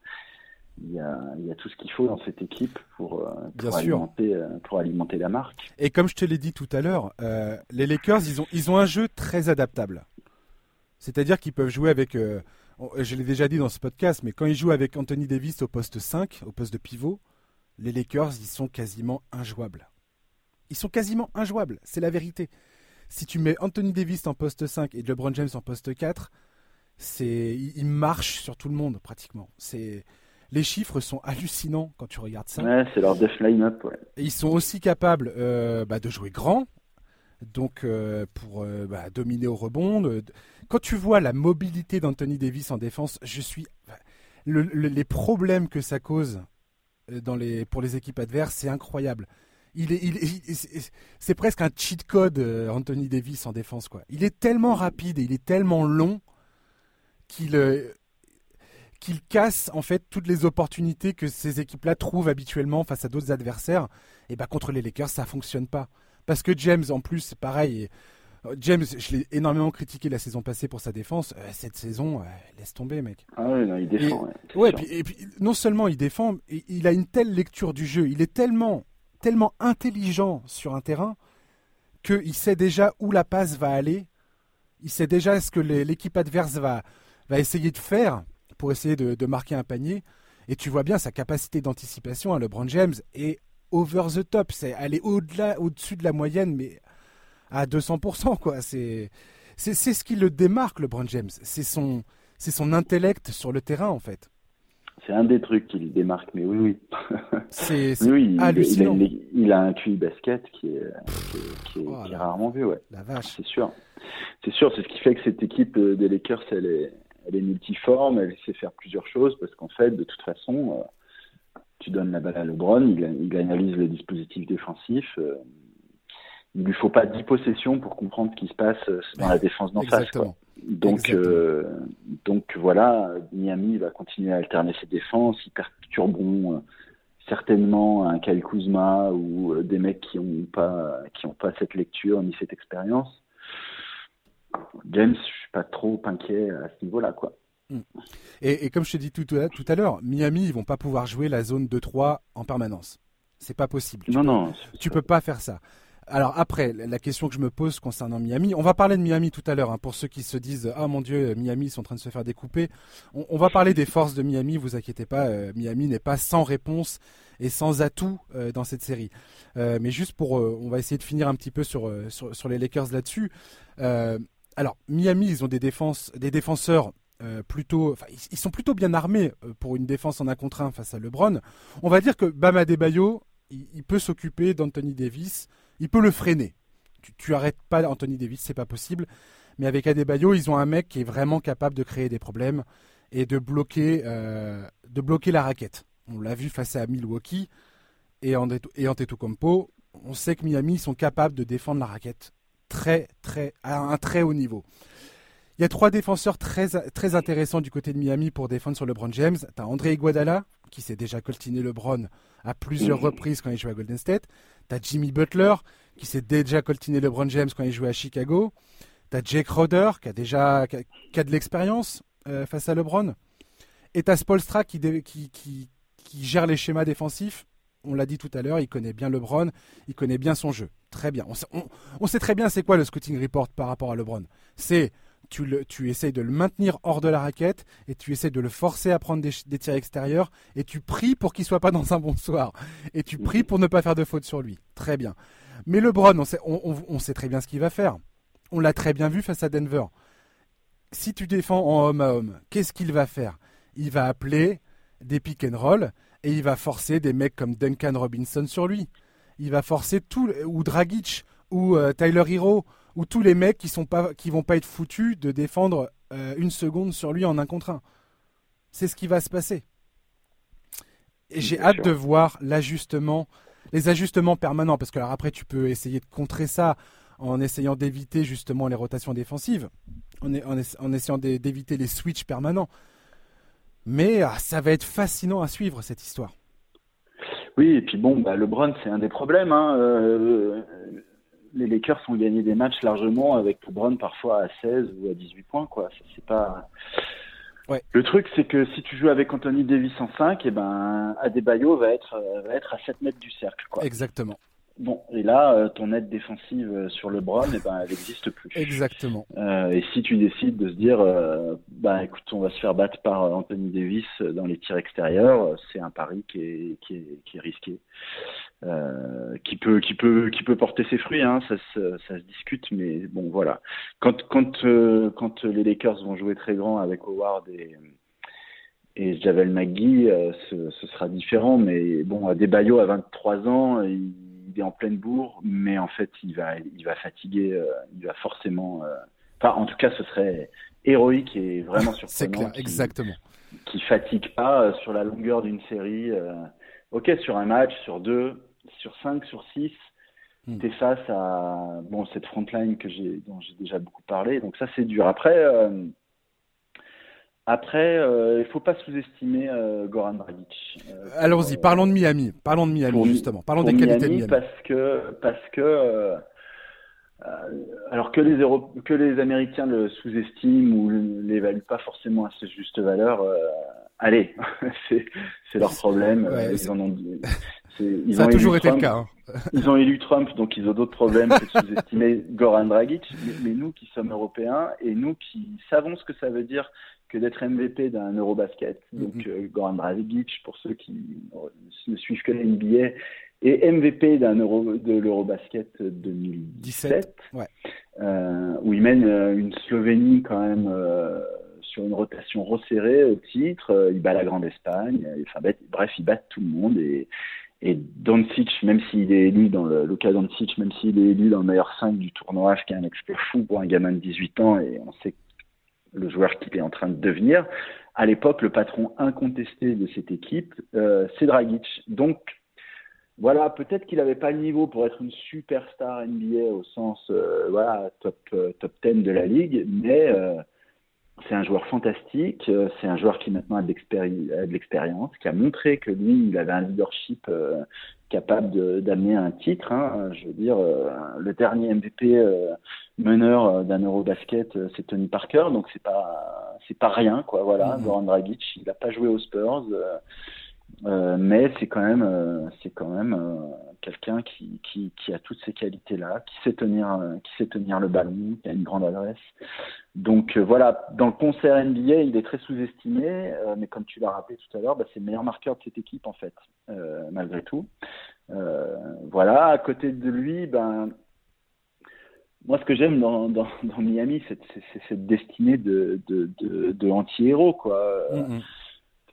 il y, a, il y a tout ce qu'il faut dans cette équipe pour, pour alimenter, pour alimenter la marque.
Et comme je te l'ai dit tout à l'heure, les Lakers, ils ont, ils ont un jeu très adaptable. C'est-à-dire qu'ils peuvent jouer avec. je l'ai déjà dit dans ce podcast, mais quand ils jouent avec Anthony Davis au poste 5, au poste de pivot les Lakers, ils sont quasiment injouables. Ils sont quasiment injouables, c'est la vérité. Si tu mets Anthony Davis en poste 5 et LeBron James en poste 4, c'est ils marchent sur tout le monde pratiquement. C'est les chiffres sont hallucinants quand tu regardes ça.
Ouais, c'est leur def line-up. Ouais.
ils sont aussi capables euh, bah, de jouer grand, donc euh, pour euh, bah, dominer au rebond. Quand tu vois la mobilité d'Anthony Davis en défense, je suis les problèmes que ça cause dans les, pour les équipes adverses, c'est incroyable. Il est, c'est presque un cheat code, euh, Anthony Davis en défense. Quoi. Il est tellement rapide et il est tellement long qu'il euh, qu'il casse en fait toutes les opportunités que ces équipes-là trouvent habituellement face à d'autres adversaires. Et bah contre les Lakers, ça fonctionne pas. Parce que James, en plus, c'est pareil. James, je l'ai énormément critiqué la saison passée pour sa défense. Euh, cette saison, euh, laisse tomber, mec.
Ah oui, non, il défend.
ouais, et, puis, non seulement il défend, il a une telle lecture du jeu, il est tellement, tellement intelligent sur un terrain qu'il sait déjà où la passe va aller. Il sait déjà ce que l'équipe adverse va, va essayer de faire pour essayer de, marquer un panier. Et tu vois bien sa capacité d'anticipation à LeBron James est over the top. C'est aller au-delà, au-dessus de la moyenne, mais à 200%. Quoi. C'est, c'est, c'est ce qui le démarque, LeBron James. C'est son, c'est son intellect sur le terrain, en fait.
C'est un des trucs qui le démarque, mais oui, oui.
C'est, oui, hallucinant.
Il, a, un QI basket qui est, qui est, oh rarement vu, ouais.
La vache.
C'est sûr. C'est sûr, c'est ce qui fait que cette équipe euh, des Lakers, elle est, elle est multiforme, elle sait faire plusieurs choses, parce qu'en fait, de toute façon, euh, tu donnes la balle à LeBron, il, il analyse le dispositif défensif, euh, il lui faut pas 10 possessions pour comprendre ce qui se passe euh, dans la défense d'en face. Donc, euh, donc voilà, Miami va continuer à alterner ses défenses, ils perturberont euh, certainement un Kyle Kuzma ou des mecs qui n'ont pas qui ont pas cette lecture ni cette expérience. James, je suis pas trop inquiet à ce niveau-là, quoi.
Hmm. Et, comme je te dis tout, tout à l'heure, Miami, ils vont pas pouvoir jouer la zone 2-3 en permanence. C'est pas possible.
non, non.
Tu peux pas faire ça. Alors après, la question que je me pose concernant Miami, on va parler de Miami tout à l'heure, hein, pour ceux qui se disent ah mon Dieu, Miami ils sont en train de se faire découper. On, va parler des forces de Miami, vous inquiétez pas, euh, Miami n'est pas sans réponse et sans atout euh, dans cette série. Euh, mais juste pour, on va essayer de finir un petit peu sur sur, les Lakers là-dessus. alors Miami, ils ont des défenses, des défenseurs plutôt, ils sont plutôt bien armés pour une défense en un contre un face à LeBron. On va dire que Bama Debayo, il, il peut s'occuper d'Anthony Davis il peut le freiner. Tu, arrêtes pas Anthony Davis, c'est pas possible. Mais avec Adebayo, ils ont un mec qui est vraiment capable de créer des problèmes et de bloquer, euh, de bloquer la raquette. On l'a vu face à Milwaukee et, en, et Antetokounmpo, on sait que Miami sont capables de défendre la raquette très, très, à un très haut niveau. Il y a trois défenseurs très, très intéressants du côté de Miami pour défendre sur LeBron James. Tu as André Iguodala, qui s'est déjà coltiné LeBron à plusieurs reprises quand il jouait à Golden State. Tu as Jimmy Butler, qui s'est déjà coltiné LeBron James quand il jouait à Chicago. Tu as Jake Roder, qui a déjà qui de l'expérience euh, face à LeBron. Et tu as Spolstra, qui, qui, gère les schémas défensifs on l'a dit tout à l'heure, il connaît bien LeBron, il connaît bien son jeu. Très bien. On, sait très bien c'est quoi le scouting report par rapport à LeBron. C'est tu, le, tu essayes de le maintenir hors de la raquette et tu essayes de le forcer à prendre des, tirs extérieurs et tu pries pour qu'il soit pas dans un bon soir et tu pries pour ne pas faire de faute sur lui. Très bien. Mais LeBron, on sait, on sait très bien ce qu'il va faire. On l'a très bien vu face à Denver. Si tu défends en homme à homme, qu'est-ce qu'il va faire? Il va appeler des pick and roll et il va forcer des mecs comme Duncan Robinson sur lui. Il va forcer tout ou Dragic ou euh, Tyler Hero ou tous les mecs qui sont pas qui vont pas être foutus de défendre euh, une seconde sur lui en un contre un. C'est ce qui va se passer. Et j'ai hâte de voir l'ajustement, les ajustements permanents parce que alors après tu peux essayer de contrer ça en essayant d'éviter justement les rotations défensives, en, en essayant d'éviter les switches permanents. Mais ah, ça va être fascinant à suivre cette histoire.
Oui, et puis bon, bah, LeBron, c'est un des problèmes. Hein. Euh, les Lakers ont gagné des matchs largement avec LeBron parfois à 16 ou à 18 points. Quoi. C'est pas. Ouais. Le truc, c'est que si tu joues avec Anthony Davis en 5, et eh ben, Adebayo va être, va être à 7 mètres du cercle. Quoi.
Exactement.
Bon, et là, euh, ton aide défensive euh, sur le Bron, eh ben, elle n'existe plus.
Exactement.
Euh, et si tu décides de se dire, euh, bah écoute, on va se faire battre par Anthony Davis dans les tirs extérieurs, c'est un pari qui est, qui est, qui est risqué, qui peut, qui peut, qui peut porter ses fruits. Hein, ça, se, ça se discute, mais bon, voilà. Quand, quand, quand les Lakers vont jouer très grand avec Howard et et Javel McGee, ce, ce, sera différent, mais bon, à Debayo à 23 ans, il il est en pleine bourre, mais en fait, il va, il va fatiguer, euh, il va forcément. Euh, enfin, en tout cas, ce serait héroïque et vraiment surprenant.
C'est clair, exactement.
Qui fatigue pas euh, sur la longueur d'une série. ok, sur un match, sur deux, sur cinq, sur six, hmm. tu es face à bon cette frontline que j'ai dont j'ai déjà beaucoup parlé. Donc ça, c'est dur. Après. Après, euh, il ne faut pas sous-estimer euh, Goran Dragic.
Euh, Allons-y, parlons de Miami. Parlons de Miami justement. Parlons des qualités de Miami.
Parce que, parce que alors que les, que les Américains le sous-estiment ou l'évaluent pas forcément à sa juste valeur, allez, c'est leur problème. ils en ont,
ils Ça a toujours été le cas. Hein.
ils ont élu Trump, donc ils ont d'autres problèmes que de sous-estimer Goran Dragic. mais, nous qui sommes européens et nous qui savons ce que ça veut dire que d'être MVP d'un Eurobasket. Mm-hmm. Donc euh, Goran Dragic, pour ceux qui ne suivent que la NBA, et MVP d'un Euro, de l'Eurobasket 2017, ouais. euh, où il mène euh, une Slovénie quand même sur une rotation resserrée au titre. Il bat la Grande Espagne. Enfin, bref, il bat tout le monde et et Doncic, même s'il est élu dans le Luka Doncic, même s'il est élu dans le meilleur 5 du tournoi, ce qui est un exploit fou pour un gamin de 18 ans, et on sait le joueur qu'il est en train de devenir. À l'époque, le patron incontesté de cette équipe, euh, c'est Dragic. Donc, voilà, peut-être qu'il n'avait pas le niveau pour être une superstar NBA au sens euh, voilà top euh, top 10 de la ligue, mais c'est un joueur fantastique. C'est un joueur qui maintenant a de l'expérience, qui a montré que lui, il avait un leadership capable d'amener un titre. Hein. Je veux dire, euh, le dernier MVP euh, meneur euh, d'un Eurobasket, c'est Tony Parker, donc c'est pas c'est pas rien, quoi. Voilà, mm Goran Dragic, il n'a pas joué aux Spurs, mais c'est quand même c'est quand même quelqu'un qui, qui, a toutes ces qualités-là, qui sait tenir, qui sait tenir le ballon, qui a une grande adresse. Donc voilà, dans le concert NBA, il est très sous-estimé, mais comme tu l'as rappelé tout à l'heure, bah, c'est le meilleur marqueur de cette équipe en fait, malgré tout. Euh, voilà, à côté de lui, ben, moi, ce que j'aime dans, dans, Miami, c'est cette destinée de, de, de, de anti-héros, quoi. Mm-hmm.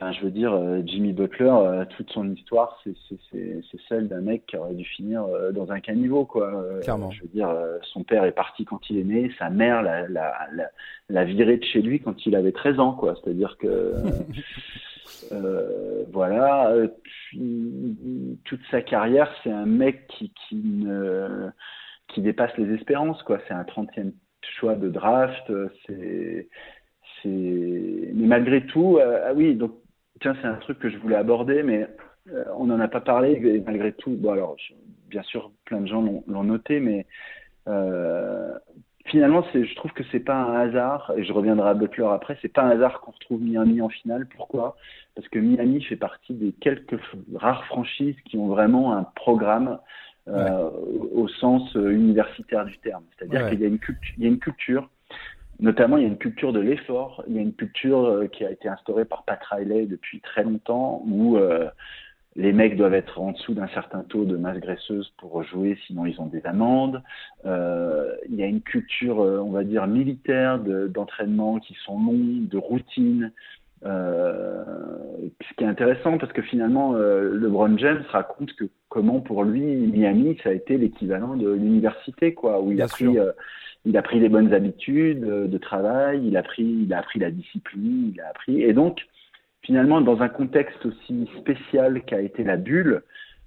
Enfin, je veux dire, euh, Jimmy Butler, euh, toute son histoire, c'est celle d'un mec qui aurait dû finir dans un caniveau, quoi.
Clairement.
Je veux dire, son père est parti quand il est né, sa mère l'a, la, la, la viré de chez lui quand il avait 13 ans, quoi. C'est-à-dire que voilà. Puis, toute sa carrière, c'est un mec qui, qui, ne, qui dépasse les espérances. quoi. C'est un 30e choix de draft. C'est, c'est... Mais malgré tout, ah oui, donc tiens, c'est un truc que je voulais aborder, mais on n'en a pas parlé. Et malgré tout, bon alors, bien sûr, plein de gens l'ont, noté, mais finalement, je trouve que c'est pas un hasard, et je reviendrai à Butler après, c'est pas un hasard qu'on retrouve Miami en finale. Pourquoi? Parce que Miami fait partie des quelques rares franchises qui ont vraiment un programme euh, au sens euh, universitaire du terme. C'est-à-dire qu'il y a une culture, notamment il y a une culture de l'effort, il y a une culture euh, qui a été instaurée par Pat Riley depuis très longtemps, où les mecs doivent être en dessous d'un certain taux de masse graisseuse pour jouer, sinon ils ont des amendes. Euh, il y a une culture, euh, on va dire, militaire d'entraînement qui sont longs, de routine. Euh, ce qui est intéressant parce que finalement, euh, LeBron James raconte que comment pour lui Miami ça a été l'équivalent de l'université, quoi, où il a pris, euh, il a pris les bonnes habitudes de travail, il a pris, il a appris la discipline, il a appris, et donc finalement, dans un contexte aussi spécial qu'a été la bulle,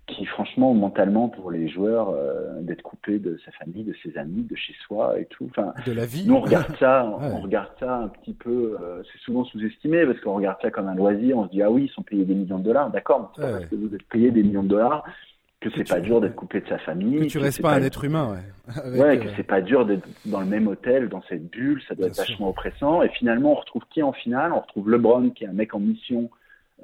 qui franchement mentalement pour les joueurs euh, d'être coupé de sa famille, de ses amis, de chez soi et tout. Enfin,
de la vie.
Nous on regarde ça, on regarde ça un petit peu. Euh, c'est souvent sous-estimé parce qu'on regarde ça comme un loisir. On se dit ah oui ils sont payés des millions de dollars, d'accord. Mais parce que vous êtes payé des millions de dollars que c'est pas dur d'être coupé de sa famille.
Que tu restes pas, un être humain,
ouais. ouais, que euh, c'est pas dur d'être dans le même hôtel, dans cette bulle, ça doit être vachement oppressant. Et finalement, on retrouve qui en finale? On retrouve LeBron, qui est un mec en mission,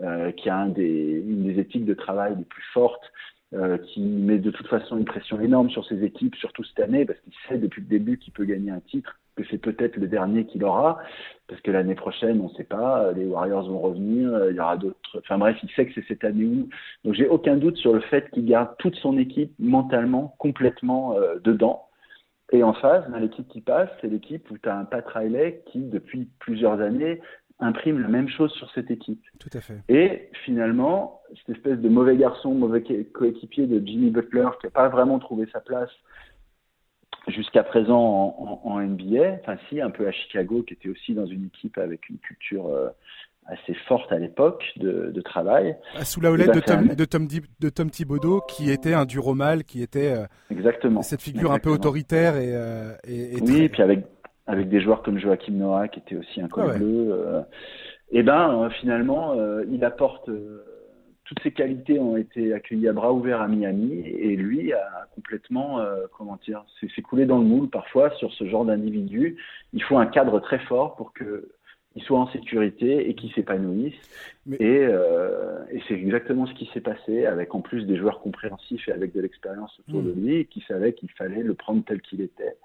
euh, qui a un des, une des éthiques de travail les plus fortes, euh, qui met de toute façon une pression énorme sur ses équipes, surtout cette année, parce qu'il sait depuis le début qu'il peut gagner un titre, que c'est peut-être le dernier qu'il aura, parce que l'année prochaine, on ne sait pas, les Warriors vont revenir, il y aura d'autres. Enfin bref, il sait que c'est cette année où. Donc j'ai aucun doute sur le fait qu'il garde toute son équipe mentalement complètement euh, dedans. Et en face, l'équipe qui passe, c'est l'équipe où tu as un Pat Riley qui, depuis plusieurs années, imprime la même chose sur cette équipe.
Tout à fait.
Et finalement, cette espèce de mauvais garçon, mauvais coéquipier de Jimmy Butler qui n'a pas vraiment trouvé sa place jusqu'à présent en, NBA, enfin si, un peu à Chicago, qui était aussi dans une équipe avec une culture euh, assez forte à l'époque de, travail.
Ah, sous la houlette de Tom, de, Tom, de Tom Thibodeau, qui était un dur au mal, qui était euh,
Exactement.
cette figure un peu autoritaire et, euh, et,
oui, et puis avec avec des joueurs comme Joachim Noah qui était aussi un col bleu. Et ben finalement, il apporte toutes ses qualités ont été accueillies à bras ouverts à Miami et lui a complètement, comment dire, s'est coulé dans le moule parfois sur ce genre d'individu. Il faut un cadre très fort pour que il soit en sécurité et qu'il s'épanouisse. Et, et c'est exactement ce qui s'est passé avec en plus des joueurs compréhensifs et avec de l'expérience autour de hmm. lui qui savaient qu'il fallait le prendre tel qu'il était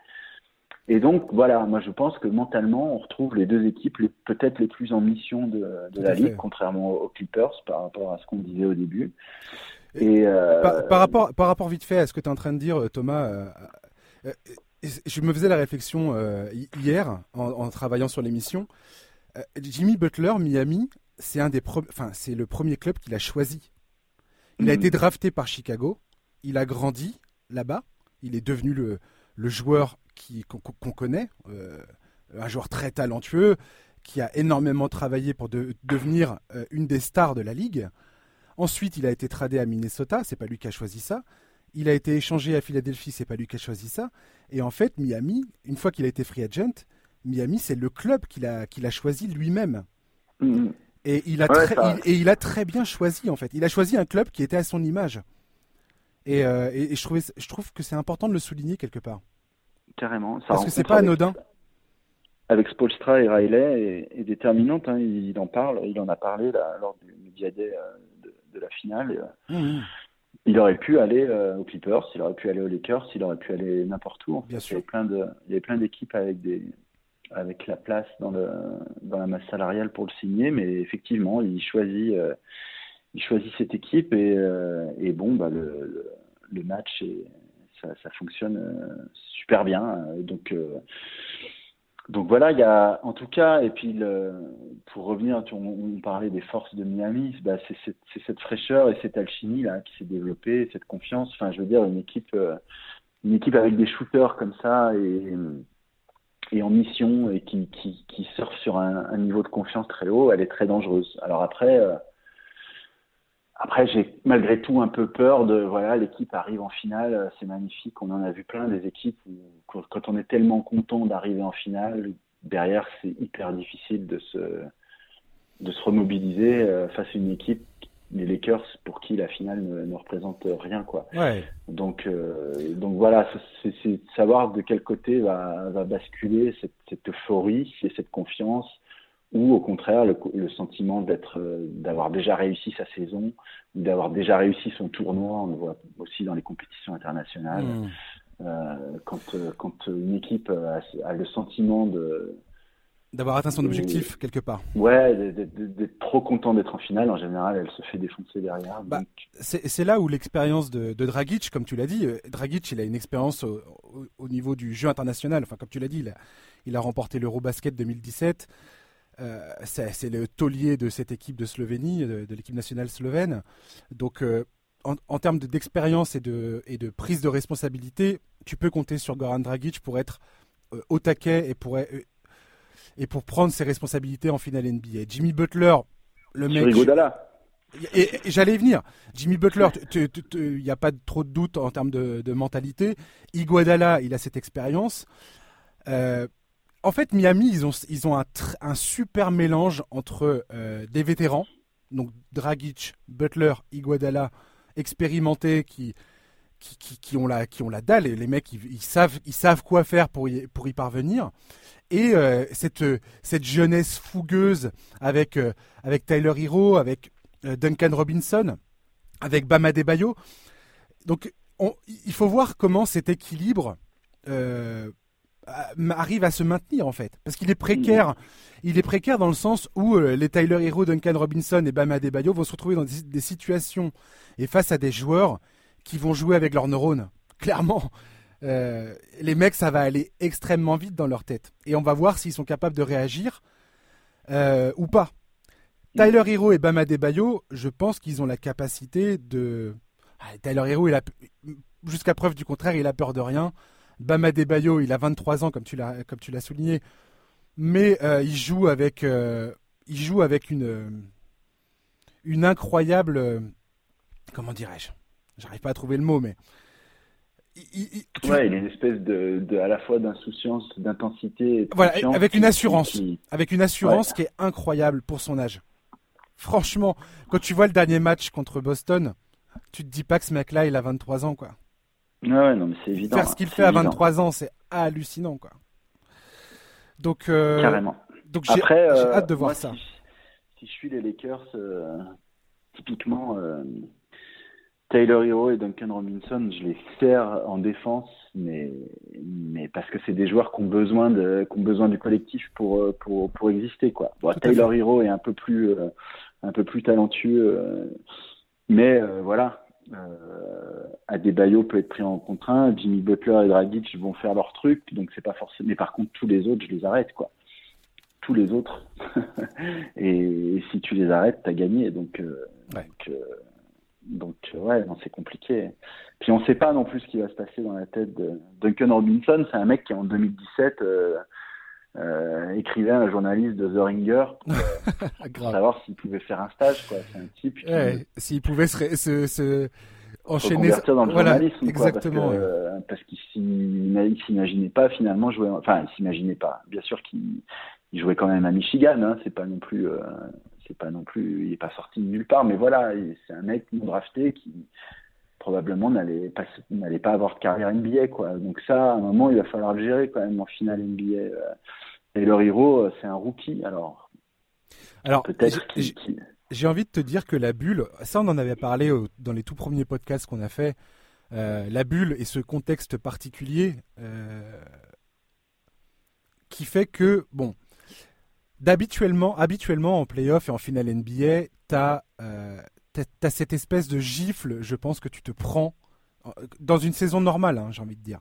et donc, voilà, moi je pense que mentalement, on retrouve les deux équipes peut-être les plus en mission de, la Ligue, contrairement aux Clippers par rapport à ce qu'on disait au début.
Et, euh, par, rapport, par rapport vite fait à ce que tu es en train de dire, Thomas, euh, euh, je me faisais la réflexion hier en, travaillant sur l'émission. Jimmy Butler, Miami, c'est un des enfin, c'est le premier club qu'il a choisi. Il a mhm. été drafté par Chicago, il a grandi là-bas, il est devenu le, le joueur qu'on connaît, euh, un joueur très talentueux, qui a énormément travaillé pour devenir euh, une des stars de la ligue. Ensuite, il a été tradé à Minnesota, c'est pas lui qui a choisi ça. Il a été échangé à Philadelphie, c'est pas lui qui a choisi ça. Et en fait, Miami, une fois qu'il a été free agent, Miami, c'est le club qu'il a, qu'il a choisi lui-même. Mm-hmm. Et, il a très, et il a très bien choisi, en fait. Il a choisi un club qui était à son image. Et, euh, et, je, trouvais, je trouve que c'est important de le souligner quelque part
carrément.
Parce que c'est pas anodin.
Avec Spolstra et Riley est, déterminante. Hein. il en parle, il en a parlé lors du Media Day euh, de, la finale. Mmh, mmh. Il aurait pu aller euh, aux Clippers, il aurait pu aller aux Lakers, il aurait pu aller n'importe où.
Bien
sûr. Il y avait plein de, il y avait plein d'équipes avec des, avec la place dans le, dans la masse salariale pour le signer, mais effectivement, il choisit, euh, il choisit cette équipe et, et bon, bah le, le match est ça, fonctionne euh, super bien. Euh, donc, euh, donc voilà, il y a en tout cas, et puis pour revenir, on, parlait des forces de Miami, bah, c'est cette fraîcheur et cette alchimie là qui s'est développée, cette confiance. Enfin, je veux dire, une équipe, une équipe avec des shooters comme ça et, en mission et qui, qui, qui sur un, niveau de confiance très haut, elle est très dangereuse. Alors après, après j'ai malgré tout un peu peur de voilà l'équipe arrive en finale, c'est magnifique, on en a vu plein des équipes où quand on est tellement content d'arriver en finale, derrière c'est hyper difficile de se de se remobiliser euh, face à une équipe les Lakers pour qui la finale ne, représente rien quoi. Donc euh, donc voilà, c'est savoir de quel côté va, va basculer cette, cette euphorie et cette confiance ou au contraire le, le sentiment d'être d'avoir déjà réussi sa saison ou d'avoir déjà réussi son tournoi. On le voit aussi dans les compétitions internationales. Hmm. Euh, quand quand une équipe a le sentiment de
D'avoir atteint son objectif quelque part.
Ouais, d'être trop content d'être en finale, en général, elle se fait défoncer derrière.
Bah, c'est là où l'expérience de, Dragic, comme tu l'as dit, euh, Dragic, il a une expérience au, niveau du jeu international. Enfin, comme tu l'as dit, il a, remporté l'Eurobasket 2017. Euh, c'est le taulier de cette équipe de Slovénie, de, l'équipe nationale slovène. Donc, euh, en, termes d'expérience et de, et de prise de responsabilité, tu peux compter sur Goran Dragic pour être au taquet et pour et pour prendre ses responsabilités en finale NBA. Jimmy Butler, le mec. Et, j'allais y venir. Jimmy Butler, il n'y a pas trop de doute en termes de, mentalité. Iguodala, il a cette expérience. Euh, en fait, Miami, ils ont, un, super mélange entre euh, des vétérans, donc Dragic, Butler, Iguodala, expérimentés qui, ont, la, dalle. Et les mecs, ils, savent, quoi faire pour y parvenir et euh, cette, cette jeunesse fougueuse avec, euh, avec Tyler Hero, avec euh, Duncan Robinson, avec Bama Debayo. Donc il faut voir comment cet équilibre arrive à se maintenir en fait, parce qu'il est précaire. Il est précaire dans le sens où les Tyler Hero, Duncan Robinson et Bama Debayo vont se retrouver dans des, des situations et face à des joueurs qui vont jouer avec leurs neurones. Clairement, euh, les mecs, ça va aller extrêmement vite dans leur tête. Et on va voir s'ils sont capables de réagir euh, ou pas. Tyler Hero et Bama Debayo, je pense qu'ils ont la capacité de. Ah, Tyler Hero, jusqu'à preuve du contraire, il a peur de rien. Bama Debayo, il a 23 ans, comme tu l'as, comme tu l'as souligné, mais euh, il joue avec, il joue avec une, une incroyable, comment dirais-je? J'arrive pas à trouver le mot, mais
il, Ouais, il a une espèce de, à la fois d'insouciance, d'intensité.
Voilà, avec une assurance, avec une assurance qui est incroyable pour son âge. Franchement, quand tu vois le dernier match contre Boston, tu te dis pas que ce mec-là, il a 23 ans, quoi.
Ouais, non, mais c'est évident.
Faire ce qu'il fait à 23 ans, c'est hallucinant, quoi. Donc, euh,
carrément.
Donc j'ai euh, hâte de voir ça.
Si, je suis les Lakers, euh, typiquement Taylor Hero et Duncan Robinson, je les sers en défense, mais, mais parce que c'est des joueurs qui ont besoin de, qui ont besoin du collectif pour, pour, pour exister, quoi. Bon, Taylor Hero est un peu plus, un peu plus talentueux, mais voilà. Euh, Adebayo peut être pris en contraint, Jimmy Butler et Dragic vont faire leur truc, donc c'est pas forcément. Mais par contre, tous les autres, je les arrête, quoi. Tous les autres. et, si tu les arrêtes, t'as gagné, donc. donc donc ouais, c'est compliqué. Puis on ne sait pas non plus ce qui va se passer dans la tête de Duncan Robinson. C'est un mec qui en 2017 euh, euh, écrivait à un journaliste de The Ringer pour, savoir s'il pouvait faire un stage. C'est un type.
s'il pouvait se, se, se enchaîner
dans le journalisme, exactement, euh, parce, qu'il s'imaginait pas finalement jouer. Enfin, il s'imaginait pas. Bien sûr qu'il jouait quand même à Michigan. Hein, c'est pas non plus c'est pas non plus, il est pas sorti de nulle part, mais voilà, c'est un mec non drafté qui probablement n'allait pas, n'allait pas avoir de carrière NBA, quoi. Donc ça, à un moment, il va falloir le gérer quand même en finale NBA. Euh. Et leur héros, c'est un rookie, alors.
Alors, peut-être j'ai envie de te dire que la bulle, ça on en avait parlé dans les tout premiers podcasts qu'on a fait, euh, la bulle et ce contexte particulier euh, qui fait que, bon, d'habituellement, habituellement en playoff et en finale NBA, tu as, euh, cette espèce de gifle, je pense, que tu te prends euh, dans une saison normale, hein, j'ai envie de dire.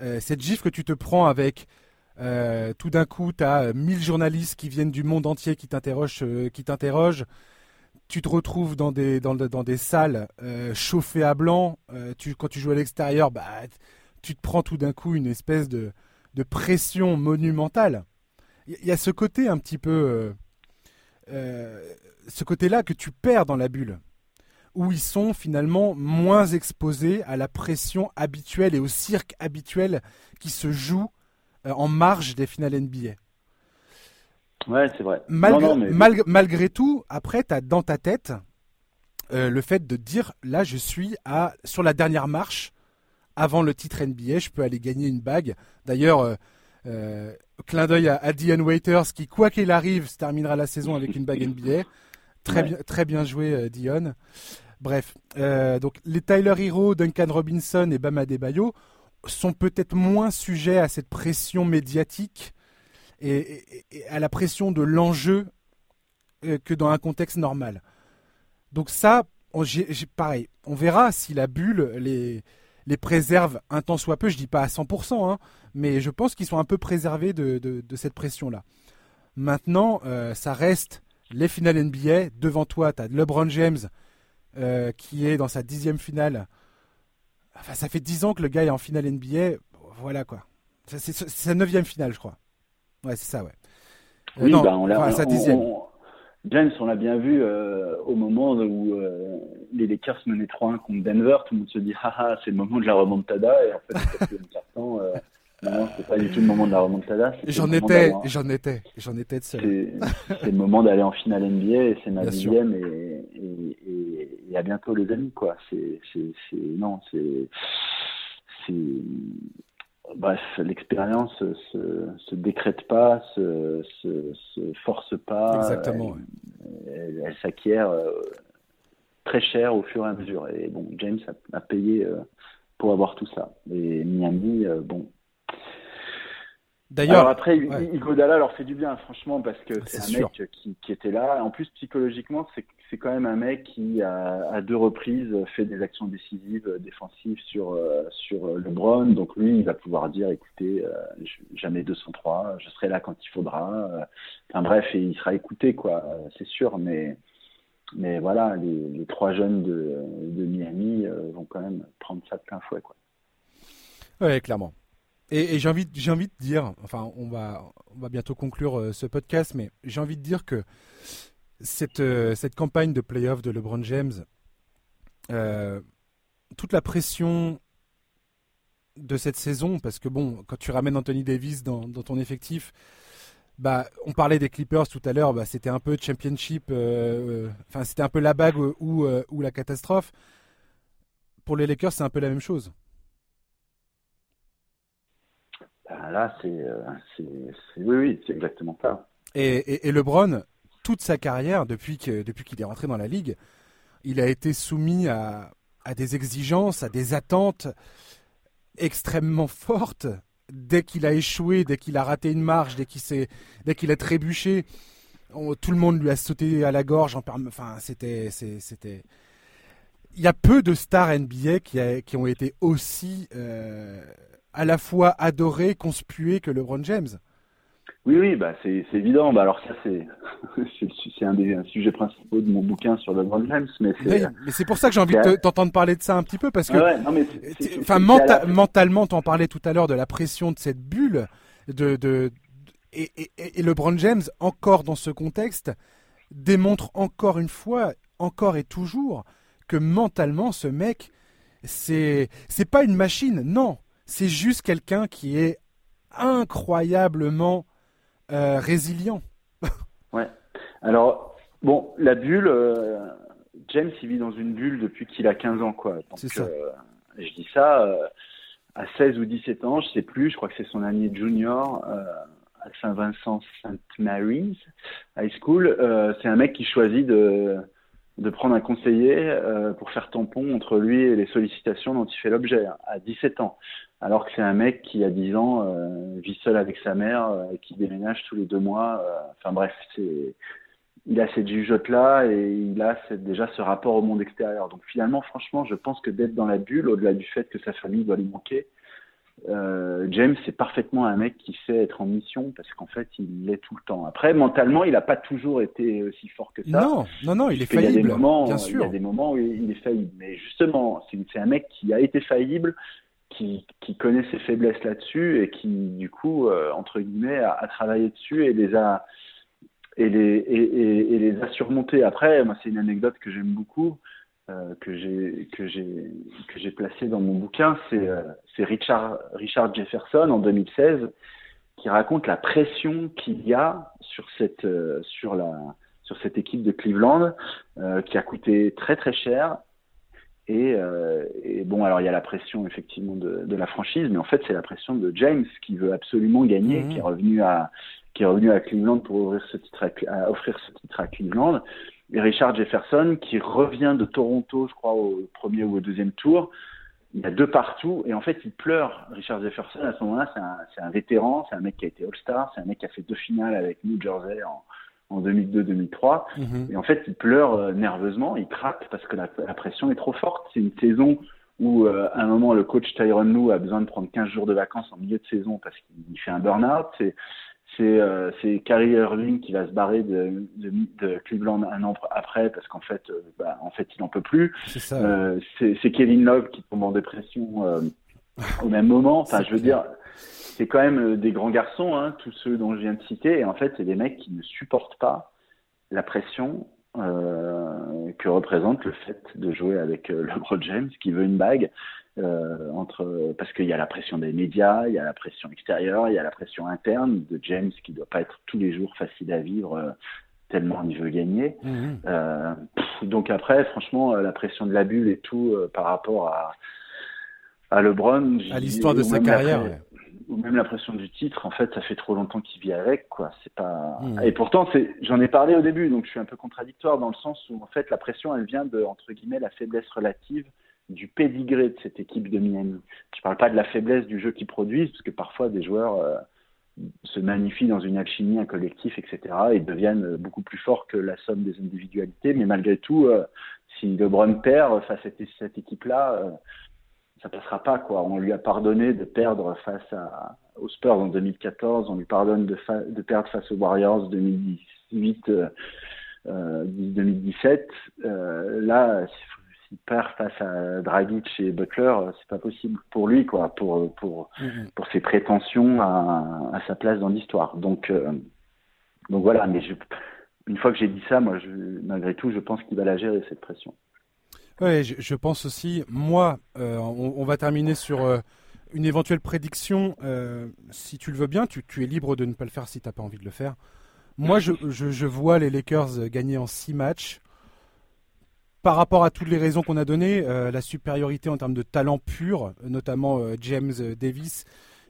Euh, cette gifle que tu te prends avec tout d'un coup, tu as 1000 journalistes qui viennent du monde entier qui t'interrogent, qui t'interrogent. Tu te retrouves dans des, dans des salles chauffées à blanc. tu, quand tu joues à l'extérieur, bah, tu te prends tout d'un coup une espèce de, de pression monumentale. Il y, a ce côté un petit peu, ce côté-là que tu perds dans la bulle où ils sont finalement moins exposés à la pression habituelle et au cirque habituel qui se joue euh, en marge des finales NBA.
Ouais, c'est vrai.
Malgré, tout, après, tu as dans ta tête euh, le fait de dire là, je suis à, sur la dernière marche avant le titre NBA, je peux aller gagner une bague. D'ailleurs, euh, clin d'œil à, à Dion Waiters qui, quoi qu'il arrive, se terminera la saison avec une bague NBA. Très, bien, très bien joué, Dion. Bref, donc les Tyler Hero, Duncan Robinson et Bama Debayo sont peut-être moins sujets à cette pression médiatique et, à la pression de l'enjeu euh, que dans un contexte normal. Donc ça, pareil, on verra si la bulle les, les préserve un temps soit peu, je dis pas à 100%, hein, mais je pense qu'ils sont un peu préservés de, de, cette pression-là. Maintenant, euh, ça reste les finales NBA. Devant toi, tu as LeBron James euh, qui est dans sa dixième finale Enfin, ça fait 10 ans que le gars est en finale NBA. Voilà quoi. C'est sa neuvième finale, je crois. Ouais, c'est ça, ouais.
Euh, oui, bah, on l'a. Enfin, sa dixième. James, on l'a bien vu euh, au moment où euh, les Lakers menaient 3-1 contre Denver, tout le monde se dit haha, c'est le moment de la remontada et en fait, temps, non, c'est pas du tout le moment de la remontada.
J'en étais, j'en étais, j'en étais de seul.
C'est le moment d'aller en finale NBA et c'est ma dixième et, et, et, à bientôt les amis quoi. C'est, c'est, non, c'est, c'est, bref, l'expérience se, se décrète pas, se, se, se force pas.
Exactement.
Elle, elle, s'acquiert euh, très cher au fur et à mesure. Et bon, James a, a payé euh, pour avoir tout ça. Et Miami, euh, bon D'ailleurs, après, ouais. Iguodala leur fait du bien, franchement, parce que c'est un mec qui, qui, était là. En plus, psychologiquement, c'est quand même un mec qui a à deux reprises fait des actions décisives défensives sur euh, sur LeBron. Donc lui, il va pouvoir dire, écoutez, euh, jamais 203, je serai là quand il faudra. Enfin bref, et il sera écouté, quoi, c'est sûr. Mais mais voilà, les, les trois jeunes de, de Miami euh, vont quand même prendre ça de plein fouet, quoi.
Ouais, clairement. Et, j'ai envie, de dire, enfin, on va, on va bientôt conclure euh, ce podcast, mais j'ai envie de dire que cette, euh, cette campagne de playoff de LeBron James, euh, toute la pression de cette saison, parce que bon, quand tu ramènes Anthony Davis dans, dans ton effectif, bah, on parlait des Clippers tout à l'heure, bah, c'était un peu championship, enfin, c'était un peu la bague ou, ou la catastrophe. Pour les Lakers, c'est un peu la même chose.
Ben là, euh, c'est, oui, oui, c'est exactement ça.
Et, LeBron, toute sa carrière, depuis, que, depuis qu'il est rentré dans la ligue, il a été soumis à, des exigences, à des attentes extrêmement fortes. Dès qu'il a échoué, dès qu'il a raté une marche, dès qu'il, s'est, dès qu'il a trébuché, tout le monde lui a sauté à la gorge. En enfin, c'était, c'était. Il y a peu de stars NBA qui, qui ont été aussi euh, à la fois adoré, conspué que LeBron James.
Oui, oui, bah c'est évident. Bah alors ça c'est un des sujets principaux de mon bouquin sur LeBron James, mais
c'est. pour ça que j'ai envie de t'entendre parler de ça un petit peu parce que. enfin, mentalement, t'en parlais tout à l'heure de la pression de cette bulle, de, de et, et, et, LeBron James encore dans ce contexte démontre encore une fois, encore et toujours que mentalement ce mec c'est c'est pas une machine, non c'est juste quelqu'un qui est incroyablement euh, résilient.
ouais. Alors, bon, la bulle, euh, James, il vit dans une bulle depuis qu'il a 15 ans, quoi.
C'est ça. Euh,
je dis ça, à 16 ou 17 ans, je sais plus, je crois que c'est son année junior à Saint-Vincent St. Mary's High School. c'est un mec qui choisit de de prendre un conseiller euh, pour faire tampon entre lui et les sollicitations dont il fait l'objet à 17 ans. Alors que c'est un mec qui, à 10 ans, euh, vit seul avec sa mère euh, et qui déménage tous les deux mois. enfin bref, c'est il a cette jugeote-là et il a déjà ce rapport au monde extérieur. Donc finalement, franchement, je pense que d'être dans la bulle, au-delà du fait que sa famille doit lui manquer, euh, James, c'est parfaitement un mec qui sait être en mission parce qu'en fait, il l'est tout le temps. Après, mentalement, il n'a pas toujours été aussi fort que ça.
Non, non, non, il est faillible. Il y a des moments, bien sûr.
Il y a des moments où il est faillible. Mais justement, c'est un mec qui a été faillible, qui, qui connaît ses faiblesses là-dessus et qui, du coup, entre guillemets, a, a, travaillé dessus et les a et les, et, et, les a surmontés. Après, moi, c'est une anecdote que j'aime beaucoup, euh, que j'ai que j'ai que j'ai placée dans mon bouquin. C'est euh, c'est Richard Richard Jefferson en 2016 qui raconte la pression qu'il y a sur cette euh, sur la sur cette équipe de Cleveland qui a coûté très très cher. Et, et, bon, alors il y a la pression effectivement de, de la franchise, mais en fait c'est la pression de James qui veut absolument gagner, mmh. qui est revenu à qui est revenu à Cleveland pour ouvrir ce titre à, offrir ce titre à Cleveland. Et Richard Jefferson, qui revient de Toronto, je crois, au premier ou au deuxième tour. Il y a deux partout. Et en fait, il pleure. Richard Jefferson, à ce moment-là, c'est un, un, vétéran. C'est un mec qui a été All-Star. C'est un mec qui a fait deux finales avec New Jersey en, en 2002-2003. Mm-hmm. Et en fait, il pleure euh, nerveusement. Il craque parce que la, la pression est trop forte. C'est une saison où, euh, à un moment, le coach Tyron Lue a besoin de prendre 15 jours de vacances en milieu de saison parce qu'il fait un burn-out. C'est c'est euh, Kyrie Irving qui va se barrer de, de, de, Cleveland un an après parce qu'en fait euh, bah, en fait il n'en peut plus. C'est euh, Kevin Love qui tombe en dépression euh, au même moment. Enfin je veux dire c'est quand même des grands garçons hein, tous ceux dont je viens de citer. Et en fait c'est des mecs qui ne supportent pas la pression que représente le fait de jouer avec LeBron James qui veut une bague euh, entre parce qu'il y a la pression des médias, il y a la pression extérieure, il y a la pression interne de James qui doit pas être tous les jours facile à vivre euh, tellement il veut gagner. Mmh. Euh, donc après, franchement, euh, la pression de la bulle et tout par rapport à à LeBron,
à l'histoire de sa carrière.
ou même la pression du titre, en fait, ça fait trop longtemps qu'il vit avec, quoi. C'est pas. Mmh. Et pourtant, c'est, j'en ai parlé au début, donc je suis un peu contradictoire dans le sens où, en fait, la pression, elle vient de entre guillemets la faiblesse relative du pédigré de cette équipe de Miami. Je ne parle pas de la faiblesse du jeu qu'ils produisent, parce que parfois des joueurs euh, se magnifient dans une alchimie, un collectif, etc., et deviennent beaucoup plus forts que la somme des individualités. Mais malgré tout, euh, si LeBron perd face à cette, équipe-là, euh, ça passera pas. On lui a pardonné de perdre face aux Spurs en 2014, on lui pardonne de, perdre face aux Warriors 2018. 2017, là, s'il perd face à Dragic et Butler, c'est pas possible pour lui, quoi, pour pour mm-hmm. pour ses prétentions à, à sa place dans l'histoire. Donc euh, donc voilà, mais je, une fois que j'ai dit ça, moi, je, malgré tout, je pense qu'il va la gérer cette pression.
Oui, je, je pense aussi. Moi, euh, on, on, va terminer sur euh, une éventuelle prédiction. Euh, si tu le veux bien, tu, tu, es libre de ne pas le faire si tu n'as pas envie de le faire. Moi, je, je, je vois les Lakers gagner en six matchs par rapport à toutes les raisons qu'on a données, euh, la supériorité en termes de talent pur, notamment euh, James Davis,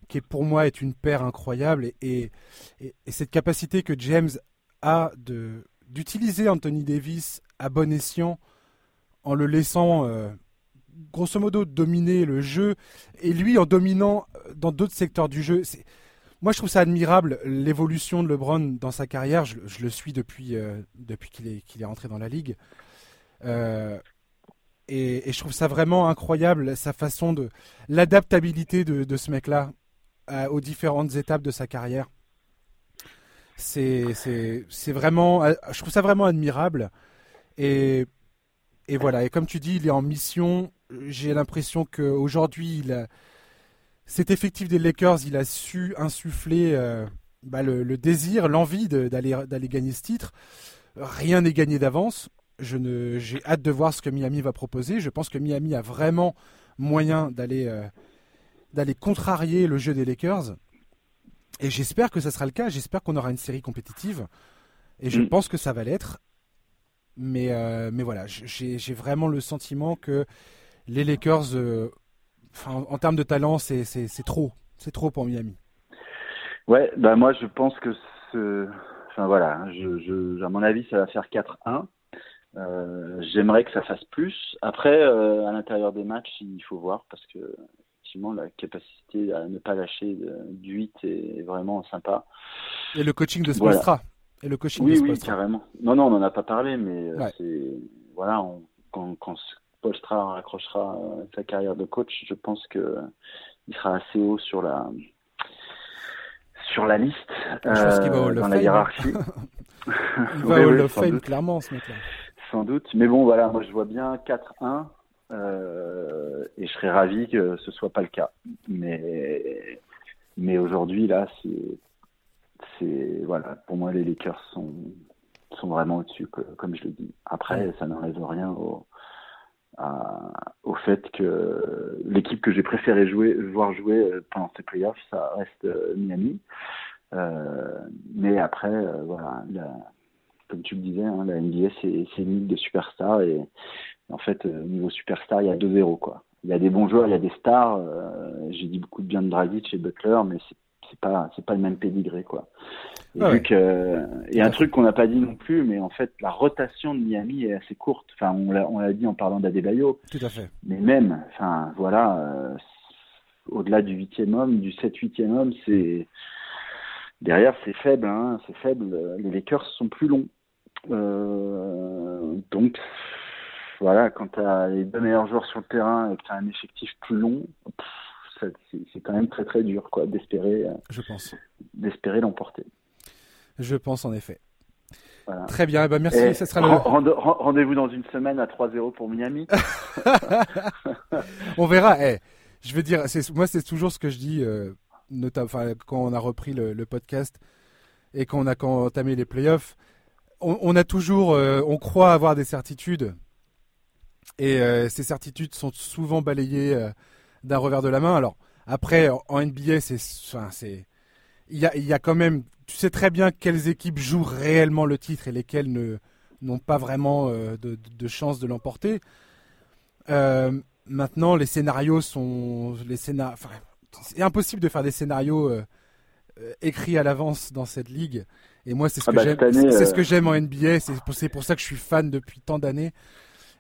qui pour moi est une paire incroyable, et, et, et cette capacité que James a d'utiliser Anthony Davis à bon escient en le laissant euh, grosso modo dominer le jeu et lui en dominant euh, dans d'autres secteurs du jeu. Moi, je trouve ça admirable l'évolution de LeBron dans sa carrière. Je, le suis depuis, euh, depuis qu'il est, qu'il est rentré dans la ligue. Euh, et, je trouve ça vraiment incroyable, sa façon de. l'adaptabilité de, ce mec-là aux différentes étapes de sa carrière. C'est vraiment. Je trouve ça vraiment admirable. Et, voilà. Et comme tu dis, il est en mission. J'ai l'impression qu'aujourd'hui, cet effectif des Lakers, il a su insuffler euh, bah, le, désir, l'envie d'aller gagner ce titre. Rien n'est gagné d'avance je ne, j'ai hâte de voir ce que Miami va proposer. Je pense que Miami a vraiment moyen d'aller, euh, d'aller contrarier le jeu des Lakers. Et j'espère que ça sera le cas. J'espère qu'on aura une série compétitive. Et je mm. pense que ça va l'être. Mais, euh, mais voilà, j'ai, j'ai vraiment le sentiment que les Lakers, euh, en, en, termes de talent, c'est, c'est, c'est trop. C'est trop pour Miami.
Ouais, bah moi je pense que ce... enfin voilà, je, je, à mon avis ça va faire 4-1. Euh, J'aimerais que ça fasse plus. Après, euh, à l'intérieur des matchs, il faut voir parce que effectivement, la capacité à ne pas lâcher du 8 est vraiment sympa.
Et le coaching de Spolstra. Voilà. Et le coaching
oui,
de
oui, carrément. Non, non, on n'en a pas parlé, mais euh, ouais. c'est voilà, on, quand, quand Spolstra raccrochera sa carrière de coach, je pense que il sera assez haut sur la sur la liste euh, dans la hiérarchie.
il va oui, au of Fame, clairement, ce mec-là
sans doute. Mais bon, voilà, moi je vois bien 4-1. et je serais ravi que ce soit pas le cas. Mais, mais aujourd'hui, là, c'est, voilà, pour moi, les Lakers sont, sont vraiment au-dessus, comme je le dis. Après, ça n'enlève rien au, au fait que l'équipe que j'ai préféré jouer, voir jouer euh, pendant ces playoffs, ça reste euh, Miami. Euh, mais après, voilà, comme tu le disais, hein, la NBA c'est une ligue de superstars et en fait, au niveau superstar, il y a deux zéros quoi. Il y a des bons joueurs, il y a des stars. j'ai dit beaucoup de bien de Dragic et Butler, mais c'est c'est pas c'est pas le même pédigré quoi. Et ah vu que et un truc qu'on n'a pas dit non plus, mais en fait la rotation de Miami est assez courte. Enfin on l'a on l'a dit en parlant d'Adebayo.
Tout à fait.
Mais même, enfin voilà, euh, au-delà du huitième homme, du 7 huitième homme, c'est derrière c'est faible, hein, c'est faible. Les Lakers sont plus longs. Euh, donc voilà, quand tu as les deux meilleurs joueurs sur le terrain et que tu as un effectif plus long, c'est quand même très très dur quoi d'espérer. Euh,
Je pense.
D'espérer l'emporter.
Je pense en effet. Très bien, eh ben, merci. ça sera le...
Rendez-vous dans une semaine à 3-0 pour Miami.
on verra. Eh, je veux dire, moi c'est toujours ce que je dis, euh, notamment quand on a repris le, podcast et quand on a entamé les playoffs. On, a toujours, euh, on croit avoir des certitudes et ces certitudes sont souvent balayées d'un revers de la main. Alors après, en NBA, c'est, enfin, c'est, il y a, quand même, tu sais très bien quelles équipes jouent réellement le titre et lesquelles ne n'ont pas vraiment euh, de, chance de l'emporter. Euh, maintenant, les scénarios sont, les enfin, c'est impossible de faire des scénarios euh, écrits à l'avance dans cette ligue. Et moi, c'est ce, ah que bah, ce que j'aime en NBA. C'est pour, pour ça que je suis fan depuis tant d'années.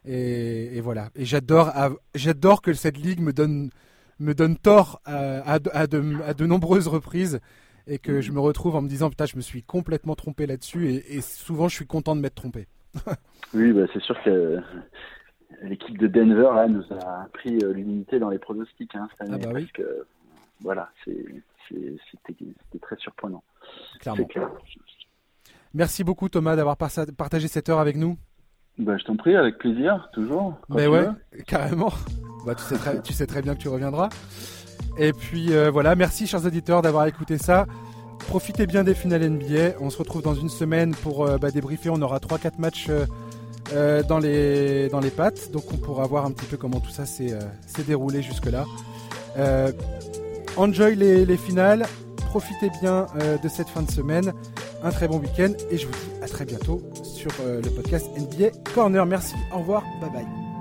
Et, voilà. Et j'adore, j'adore que cette ligue me donne, me donne tort à, de, nombreuses reprises et que je me retrouve en me disant putain, je me suis complètement trompé là-dessus. Et, souvent, je suis content de m'être trompé.
oui, bah, c'est sûr que l'équipe de Denver là, nous a pris euh, l'unité dans les pronostics hein, cette année. Ah bah parce que, voilà, c'était très surprenant.
Clairement. Merci beaucoup Thomas d'avoir partagé cette heure avec nous.
Bah, je t'en prie, avec plaisir, toujours.
Mais ouais, carrément. Bah, tu, sais très, tu sais très bien que tu reviendras. Et puis euh, voilà, merci chers auditeurs d'avoir écouté ça. Profitez bien des finales NBA. On se retrouve dans une semaine pour euh, bah, débriefer. On aura 3-4 matchs euh, dans, les, dans les pattes. Donc on pourra voir un petit peu comment tout ça s'est déroulé jusque-là. enjoy les, les finales. Profitez bien de cette fin de semaine. Un très bon week-end. Et je vous dis à très bientôt sur euh, le podcast NBA Corner. Merci, au revoir, bye bye.